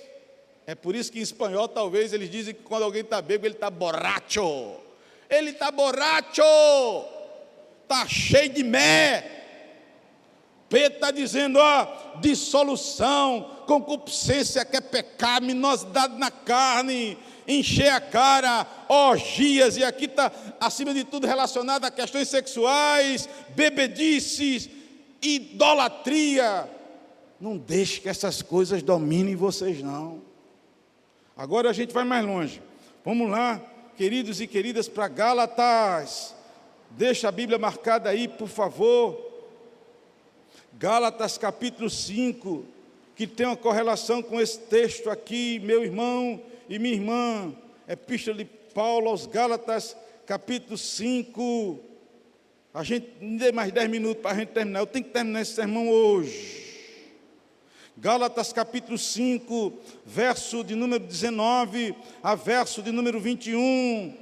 É por isso que em espanhol talvez eles dizem que quando alguém está bêbado ele está borracho. Ele está borracho, está cheio de mé. Pedro está dizendo, ó, dissolução, concupiscência que é pecado, minosidade na carne, encher a cara, orgias, e aqui está, acima de tudo, relacionado a questões sexuais, bebedices, idolatria. Não deixe que essas coisas dominem vocês, não. Agora a gente vai mais longe. Vamos lá, queridos e queridas, para Gálatas. Deixa a Bíblia marcada aí, por favor. Gálatas capítulo 5, que tem uma correlação com esse texto aqui, meu irmão e minha irmã, Epístola de Paulo aos Gálatas, capítulo 5. A gente não dê mais 10 minutos para a gente terminar. Eu tenho que terminar esse sermão hoje. Gálatas capítulo 5, verso de número 19 a verso de número 21.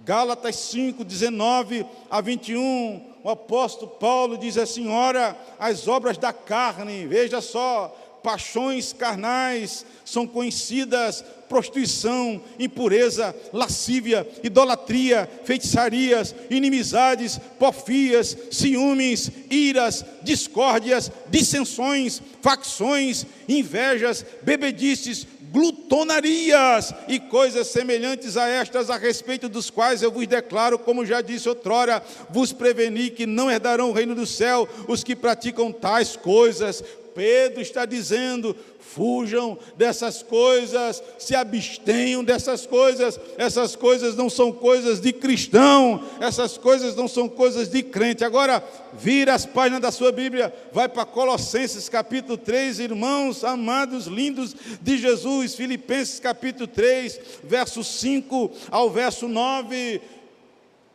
Gálatas 5, 19 a 21. O apóstolo Paulo diz assim: Ora, as obras da carne, veja só, paixões carnais são conhecidas prostituição, impureza, lascívia, idolatria, feitiçarias, inimizades, porfias, ciúmes, iras, discórdias, dissensões, facções, invejas, bebedices, glutonarias e coisas semelhantes a estas, a respeito dos quais eu vos declaro, como já disse outrora, vos preveni que não herdarão o reino do céu os que praticam tais coisas. Pedro está dizendo: fujam dessas coisas, se abstenham dessas coisas. Essas coisas não são coisas de cristão, essas coisas não são coisas de crente. Agora, vira as páginas da sua Bíblia, vai para Colossenses capítulo 3, irmãos amados, lindos de Jesus, Filipenses capítulo 3, verso 5 ao verso 9.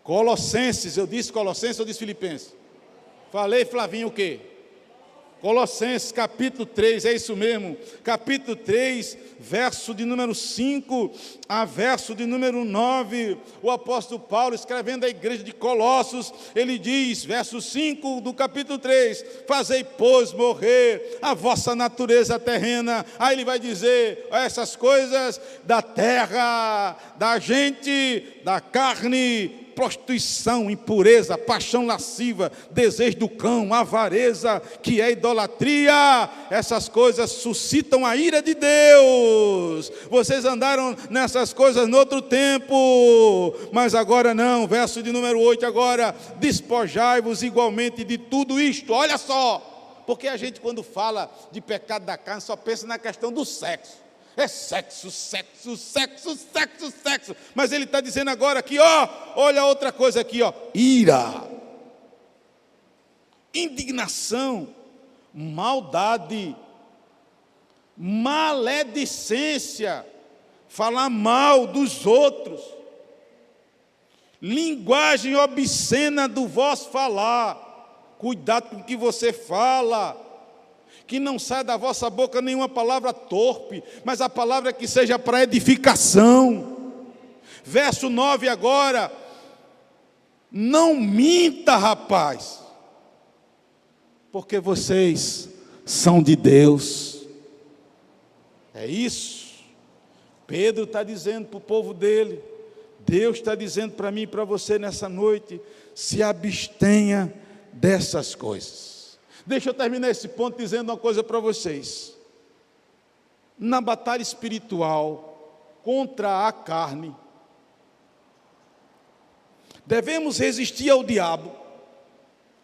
Colossenses, eu disse Colossenses ou disse Filipenses? Falei, Flavinho, o quê? Colossenses capítulo 3, é isso mesmo, capítulo 3, verso de número 5 a verso de número 9, o apóstolo Paulo, escrevendo à igreja de Colossos, ele diz, verso 5 do capítulo 3: Fazei, pois, morrer a vossa natureza terrena. Aí ele vai dizer essas coisas da terra, da gente, da carne, prostituição, impureza, paixão lasciva, desejo do cão, avareza, que é idolatria, essas coisas suscitam a ira de Deus. Vocês andaram nessas coisas no outro tempo, mas agora não. Verso de número 8 agora, despojai-vos igualmente de tudo isto. Olha só, porque a gente quando fala de pecado da carne só pensa na questão do sexo. É sexo, sexo, sexo, sexo, sexo. Mas ele está dizendo agora aqui, ó, olha outra coisa aqui, ó, ira, indignação, maldade, maledicência, falar mal dos outros, linguagem obscena do vosso falar. Cuidado com o que você fala que não saia da vossa boca nenhuma palavra torpe, mas a palavra que seja para edificação. Verso 9 agora. Não minta, rapaz, porque vocês são de Deus. É isso. Pedro está dizendo para o povo dele, Deus está dizendo para mim e para você nessa noite: se abstenha dessas coisas. Deixa eu terminar esse ponto dizendo uma coisa para vocês. Na batalha espiritual contra a carne, devemos resistir ao diabo.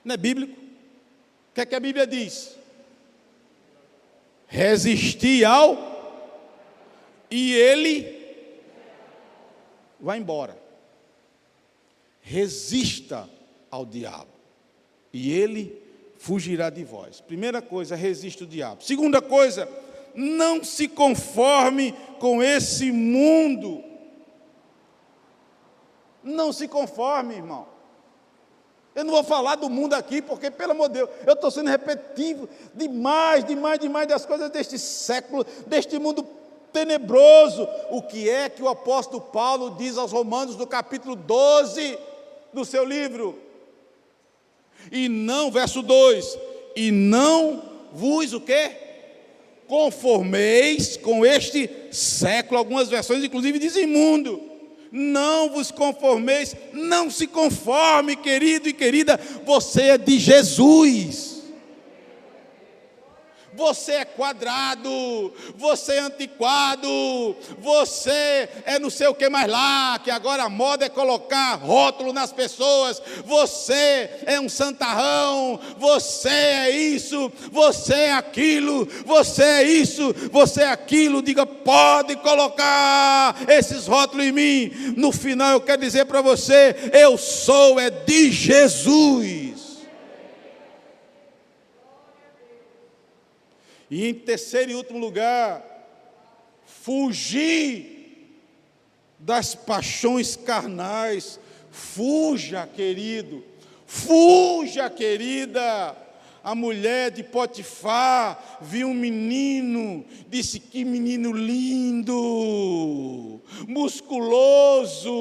Não é bíblico? O que é que a Bíblia diz? Resistir ao e ele vai embora. Resista ao diabo e ele fugirá de vós. Primeira coisa, resista o diabo. Segunda coisa, não se conforme com esse mundo. Não se conforme, irmão. Eu não vou falar do mundo aqui, porque, pelo amor de Deus, eu estou sendo repetitivo demais, demais, demais das coisas deste século, deste mundo tenebroso. O que é que o apóstolo Paulo diz aos Romanos no capítulo 12 do seu livro? E não, verso 2, e não vos o quê? Conformeis com este século, algumas versões inclusive dizem mundo. Não vos conformeis, não se conforme, querido e querida, você é de Jesus. Você é quadrado, você é antiquado, você é não sei o que mais lá, que agora a moda é colocar rótulo nas pessoas. Você é um santarrão, você é isso, você é aquilo, você é isso, você é aquilo. Diga, pode colocar esses rótulos em mim. No final eu quero dizer para você: eu sou é de Jesus. E em terceiro e último lugar, fugir das paixões carnais. Fuja, querido. Fuja, querida. A mulher de Potifar viu um menino, disse: Que menino lindo, musculoso,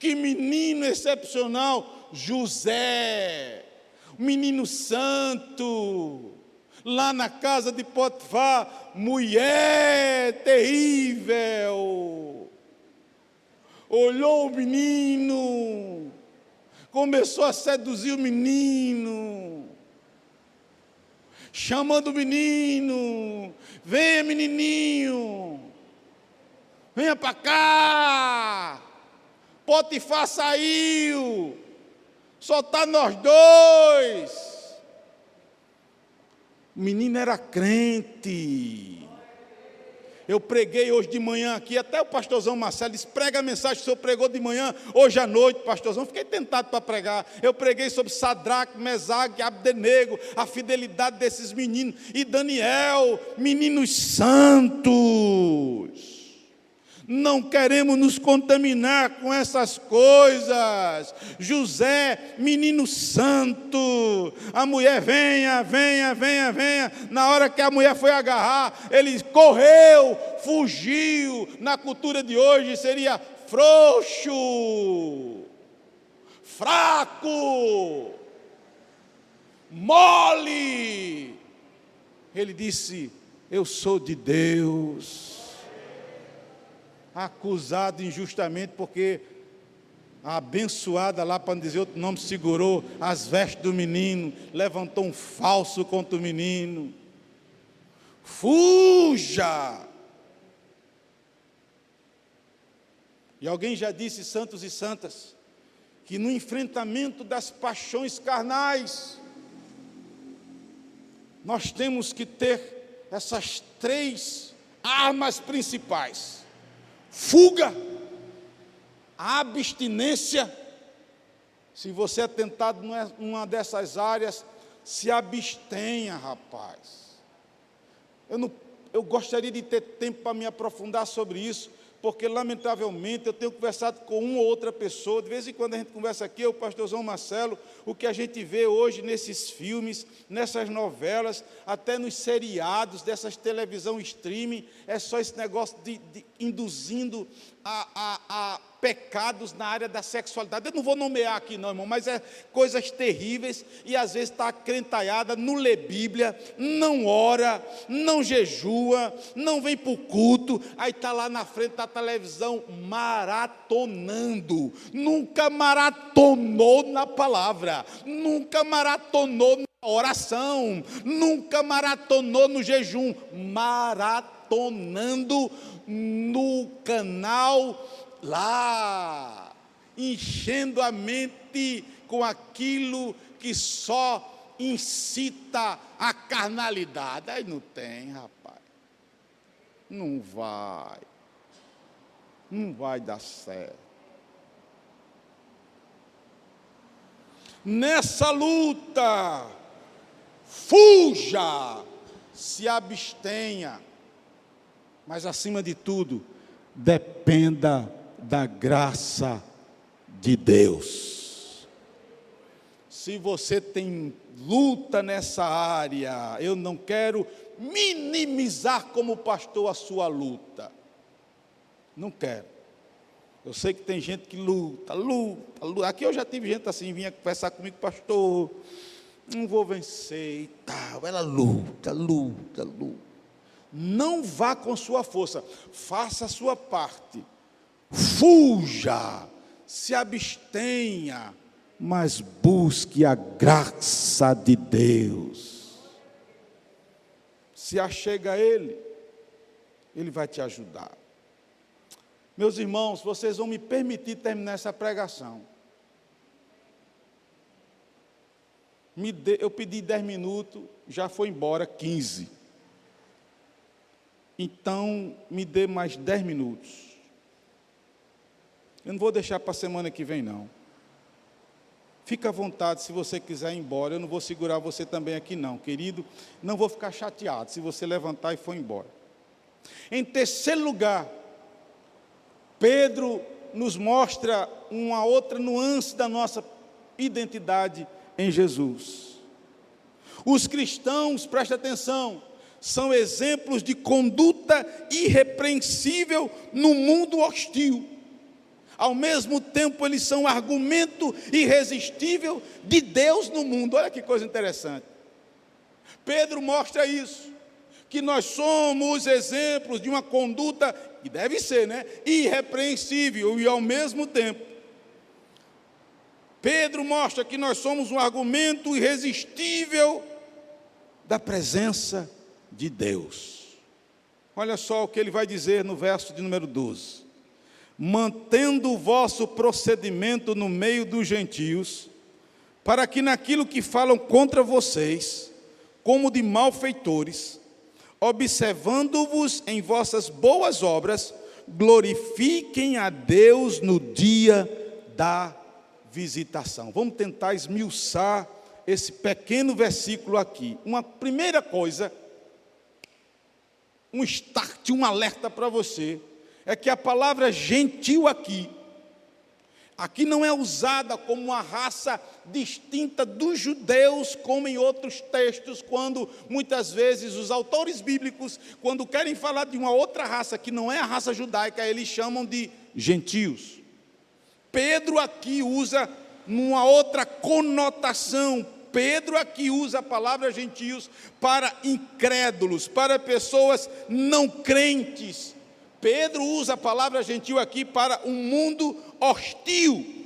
que menino excepcional, José, menino santo lá na casa de Potifar, mulher terrível. Olhou o menino, começou a seduzir o menino, chamando o menino: venha, menininho, venha para cá. Potifar saiu, só está nós dois. O menino era crente. Eu preguei hoje de manhã aqui, até o pastorzão Marcelo disse: prega a mensagem que o senhor pregou de manhã, hoje à noite, pastorzão. Fiquei tentado para pregar. Eu preguei sobre Sadraque, Mesaque, Abdenego, a fidelidade desses meninos, e Daniel, meninos santos não queremos nos contaminar com essas coisas. José, menino santo, a mulher venha, venha, venha, venha. Na hora que a mulher foi agarrar, ele correu, fugiu. Na cultura de hoje seria frouxo, fraco, mole. Ele disse: Eu sou de Deus acusado injustamente porque a abençoada lá, para não dizer outro nome, segurou as vestes do menino, levantou um falso contra o menino. Fuja! E alguém já disse, santos e santas, que no enfrentamento das paixões carnais, nós temos que ter essas três armas principais: fuga, abstinência. Se você é tentado numa dessas áreas, se abstenha, rapaz. Eu, não, eu gostaria de ter tempo para me aprofundar sobre isso, porque lamentavelmente eu tenho conversado com uma ou outra pessoa, de vez em quando a gente conversa aqui, o pastorzão Marcelo, o que a gente vê hoje nesses filmes, nessas novelas, até nos seriados dessas televisão streaming, é só esse negócio de, de induzindo a, a, a pecados na área da sexualidade. Eu não vou nomear aqui, não, irmão, mas é coisas terríveis e às vezes está acrentalhada, não lê Bíblia, não ora, não jejua, não vem para o culto, aí está lá na frente da televisão maratonando. Nunca maratonou na palavra, nunca maratonou na oração, nunca maratonou no jejum, maratonando no canal lá, enchendo a mente com aquilo que só incita a carnalidade. Aí não tem, rapaz. Não vai. Não vai dar certo. Nessa luta, fuja, se abstenha, mas acima de tudo, dependa da graça de Deus. Se você tem luta nessa área, eu não quero minimizar como pastor a sua luta. Não quero. Eu sei que tem gente que luta, luta, luta. Aqui eu já tive gente assim, vinha conversar comigo, pastor, não vou vencer e tal. Ela luta, luta, luta. Não vá com sua força, faça a sua parte fuja, se abstenha, mas busque a graça de Deus. Se achega a Ele, Ele vai te ajudar. Meus irmãos, vocês vão me permitir terminar essa pregação. Eu pedi 10 minutos, já foi embora 15. Então, me dê mais 10 minutos. Eu não vou deixar para a semana que vem, não. Fica à vontade se você quiser ir embora. Eu não vou segurar você também aqui, não, querido. Não vou ficar chateado se você levantar e for embora. Em terceiro lugar, Pedro nos mostra uma outra nuance da nossa identidade em Jesus. Os cristãos, preste atenção, são exemplos de conduta irrepreensível no mundo hostil ao mesmo tempo eles são argumento irresistível de Deus no mundo. Olha que coisa interessante. Pedro mostra isso, que nós somos exemplos de uma conduta, e deve ser, né? Irrepreensível e ao mesmo tempo. Pedro mostra que nós somos um argumento irresistível da presença de Deus. Olha só o que ele vai dizer no verso de número 12 mantendo o vosso procedimento no meio dos gentios, para que naquilo que falam contra vocês, como de malfeitores, observando-vos em vossas boas obras, glorifiquem a Deus no dia da visitação. Vamos tentar esmiuçar esse pequeno versículo aqui. Uma primeira coisa, um start, um alerta para você é que a palavra gentil aqui, aqui não é usada como uma raça distinta dos judeus, como em outros textos, quando muitas vezes os autores bíblicos, quando querem falar de uma outra raça que não é a raça judaica, eles chamam de gentios. Pedro aqui usa numa outra conotação. Pedro aqui usa a palavra gentios para incrédulos, para pessoas não crentes, Pedro usa a palavra gentil aqui para um mundo hostil.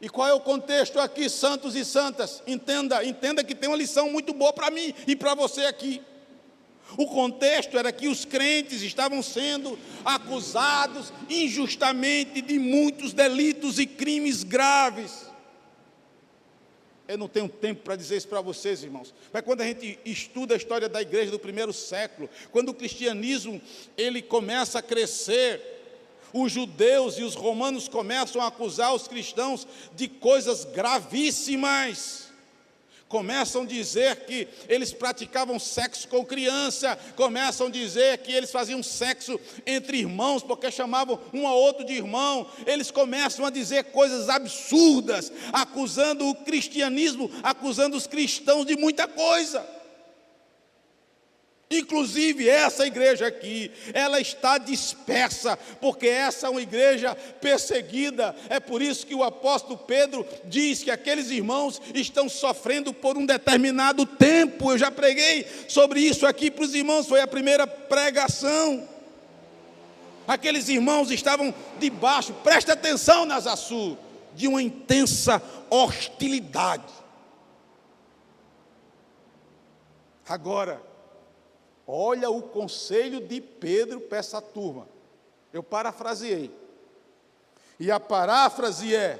E qual é o contexto aqui, santos e santas? Entenda, entenda que tem uma lição muito boa para mim e para você aqui. O contexto era que os crentes estavam sendo acusados injustamente de muitos delitos e crimes graves. Eu não tenho tempo para dizer isso para vocês, irmãos. Mas quando a gente estuda a história da igreja do primeiro século, quando o cristianismo ele começa a crescer, os judeus e os romanos começam a acusar os cristãos de coisas gravíssimas começam a dizer que eles praticavam sexo com criança, começam a dizer que eles faziam sexo entre irmãos, porque chamavam um ao outro de irmão, eles começam a dizer coisas absurdas, acusando o cristianismo, acusando os cristãos de muita coisa. Inclusive, essa igreja aqui, ela está dispersa, porque essa é uma igreja perseguida. É por isso que o apóstolo Pedro diz que aqueles irmãos estão sofrendo por um determinado tempo. Eu já preguei sobre isso aqui para os irmãos, foi a primeira pregação. Aqueles irmãos estavam debaixo, presta atenção, Nazaçu, de uma intensa hostilidade. Agora, Olha o conselho de Pedro para essa turma. Eu parafraseei. E a paráfrase é: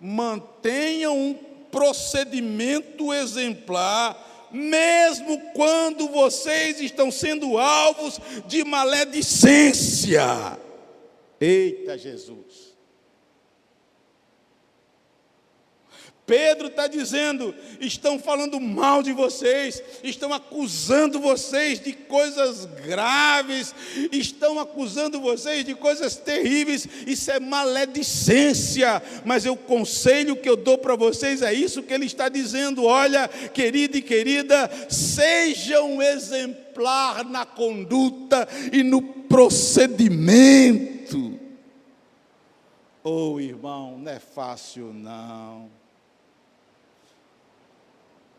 mantenham um procedimento exemplar, mesmo quando vocês estão sendo alvos de maledicência. Eita Jesus! Pedro está dizendo: estão falando mal de vocês, estão acusando vocês de coisas graves, estão acusando vocês de coisas terríveis, isso é maledicência, mas o conselho que eu dou para vocês é isso que ele está dizendo: olha, querido e querida, sejam exemplar na conduta e no procedimento. Oh, irmão, não é fácil não.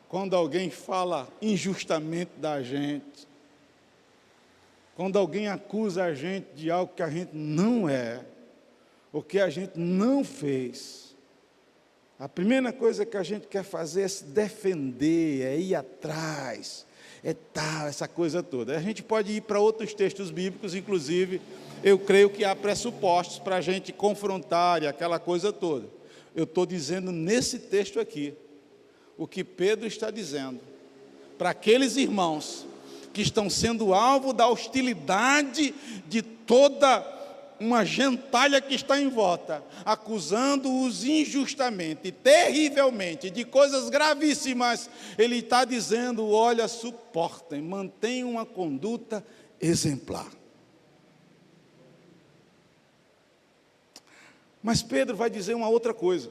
Quando alguém fala injustamente da gente, quando alguém acusa a gente de algo que a gente não é, ou que a gente não fez, a primeira coisa que a gente quer fazer é se defender, é ir atrás, é tal, essa coisa toda. A gente pode ir para outros textos bíblicos, inclusive, eu creio que há pressupostos para a gente confrontar e aquela coisa toda. Eu estou dizendo nesse texto aqui, o que Pedro está dizendo para aqueles irmãos que estão sendo alvo da hostilidade de toda uma gentalha que está em volta, acusando-os injustamente, terrivelmente, de coisas gravíssimas, ele está dizendo: olha, suportem, mantenham uma conduta exemplar. Mas Pedro vai dizer uma outra coisa.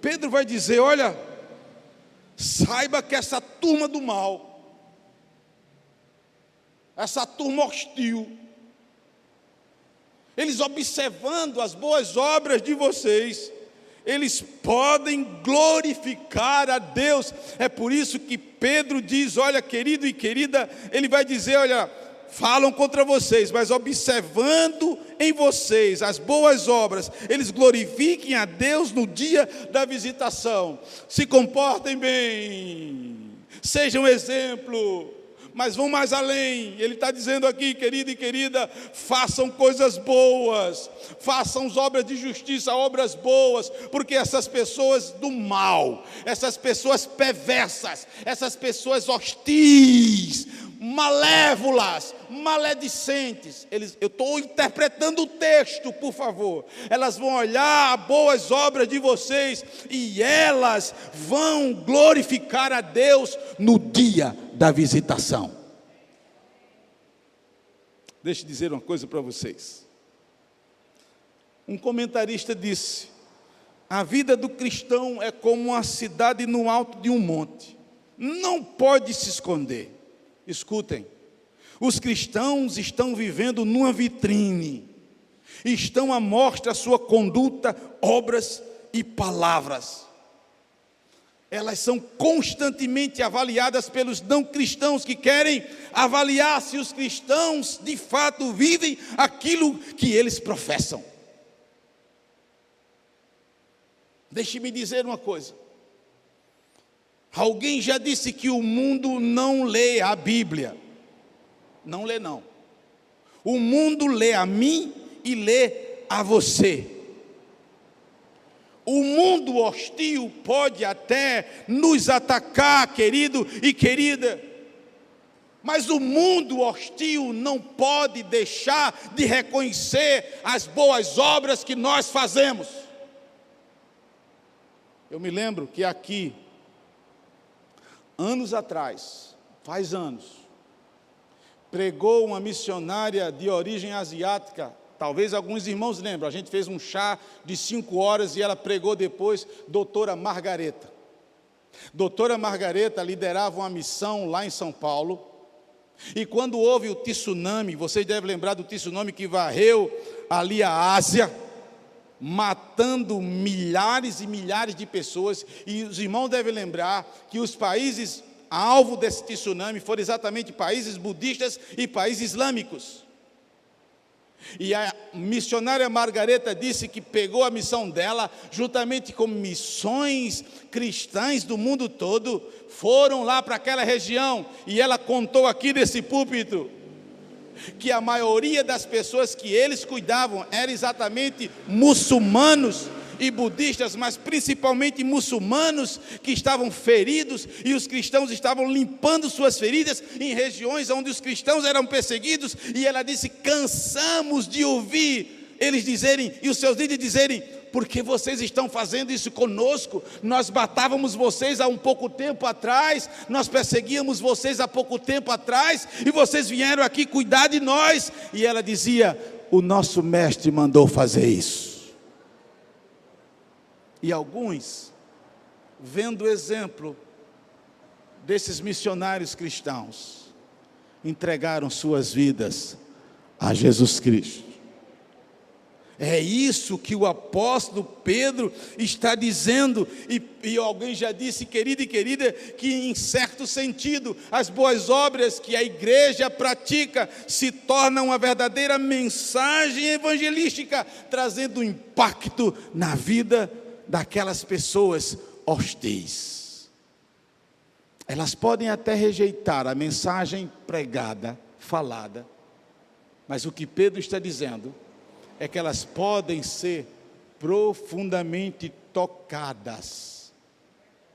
Pedro vai dizer: olha, Saiba que essa turma do mal, essa turma hostil, eles observando as boas obras de vocês, eles podem glorificar a Deus. É por isso que Pedro diz: Olha, querido e querida, ele vai dizer: Olha, falam contra vocês, mas observando em vocês as boas obras, eles glorifiquem a Deus no dia da visitação. Se comportem bem, sejam exemplo mas vão mais além. Ele está dizendo aqui, querido e querida, façam coisas boas, façam obras de justiça, obras boas, porque essas pessoas do mal, essas pessoas perversas, essas pessoas hostis, malévolas, maledicentes. Eles, eu estou interpretando o texto, por favor. Elas vão olhar boas obras de vocês e elas vão glorificar a Deus no dia da visitação. Deixe eu dizer uma coisa para vocês. Um comentarista disse: a vida do cristão é como uma cidade no alto de um monte, não pode se esconder. Escutem, os cristãos estão vivendo numa vitrine, estão à mostra sua conduta, obras e palavras. Elas são constantemente avaliadas pelos não cristãos que querem avaliar se os cristãos de fato vivem aquilo que eles professam. Deixe-me dizer uma coisa. Alguém já disse que o mundo não lê a Bíblia. Não lê, não. O mundo lê a mim e lê a você. O mundo hostil pode até nos atacar, querido e querida, mas o mundo hostil não pode deixar de reconhecer as boas obras que nós fazemos. Eu me lembro que aqui, anos atrás, faz anos, pregou uma missionária de origem asiática Talvez alguns irmãos lembram, a gente fez um chá de cinco horas e ela pregou depois, doutora Margareta. Doutora Margareta liderava uma missão lá em São Paulo, e quando houve o tsunami, vocês devem lembrar do tsunami que varreu ali a Ásia, matando milhares e milhares de pessoas, e os irmãos devem lembrar que os países alvo desse tsunami foram exatamente países budistas e países islâmicos. E a missionária Margareta disse que pegou a missão dela, juntamente com missões cristãs do mundo todo, foram lá para aquela região, e ela contou aqui nesse púlpito, que a maioria das pessoas que eles cuidavam eram exatamente muçulmanos, e budistas, mas principalmente muçulmanos que estavam feridos e os cristãos estavam limpando suas feridas em regiões onde os cristãos eram perseguidos. E ela disse: cansamos de ouvir eles dizerem e os seus líderes dizerem: porque vocês estão fazendo isso conosco? Nós matávamos vocês há um pouco tempo atrás, nós perseguíamos vocês há pouco tempo atrás, e vocês vieram aqui cuidar de nós. E ela dizia: O nosso mestre mandou fazer isso. E alguns, vendo o exemplo desses missionários cristãos, entregaram suas vidas a Jesus Cristo. É isso que o apóstolo Pedro está dizendo, e, e, alguém já disse, querido e querida, que em certo sentido as boas obras que a igreja pratica se tornam uma verdadeira mensagem evangelística, trazendo impacto na vida daquelas pessoas hostis. Elas podem até rejeitar a mensagem pregada, falada, mas o que Pedro está dizendo é que elas podem ser profundamente tocadas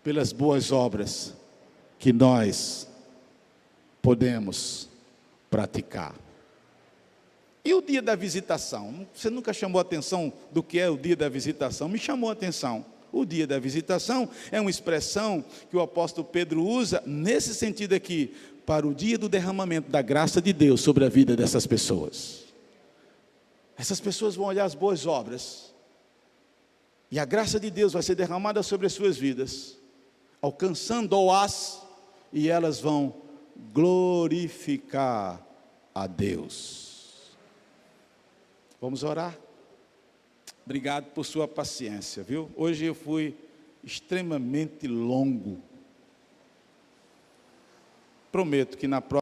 pelas boas obras que nós podemos praticar. E o dia da visitação? Você nunca chamou a atenção do que é o dia da visitação? Me chamou a atenção. O dia da visitação é uma expressão que o apóstolo Pedro usa nesse sentido aqui, para o dia do derramamento da graça de Deus sobre a vida dessas pessoas. Essas pessoas vão olhar as boas obras, e a graça de Deus vai ser derramada sobre as suas vidas, alcançando-as, e elas vão glorificar a Deus. Vamos orar? Obrigado por sua paciência, viu? Hoje eu fui extremamente longo. Prometo que na próxima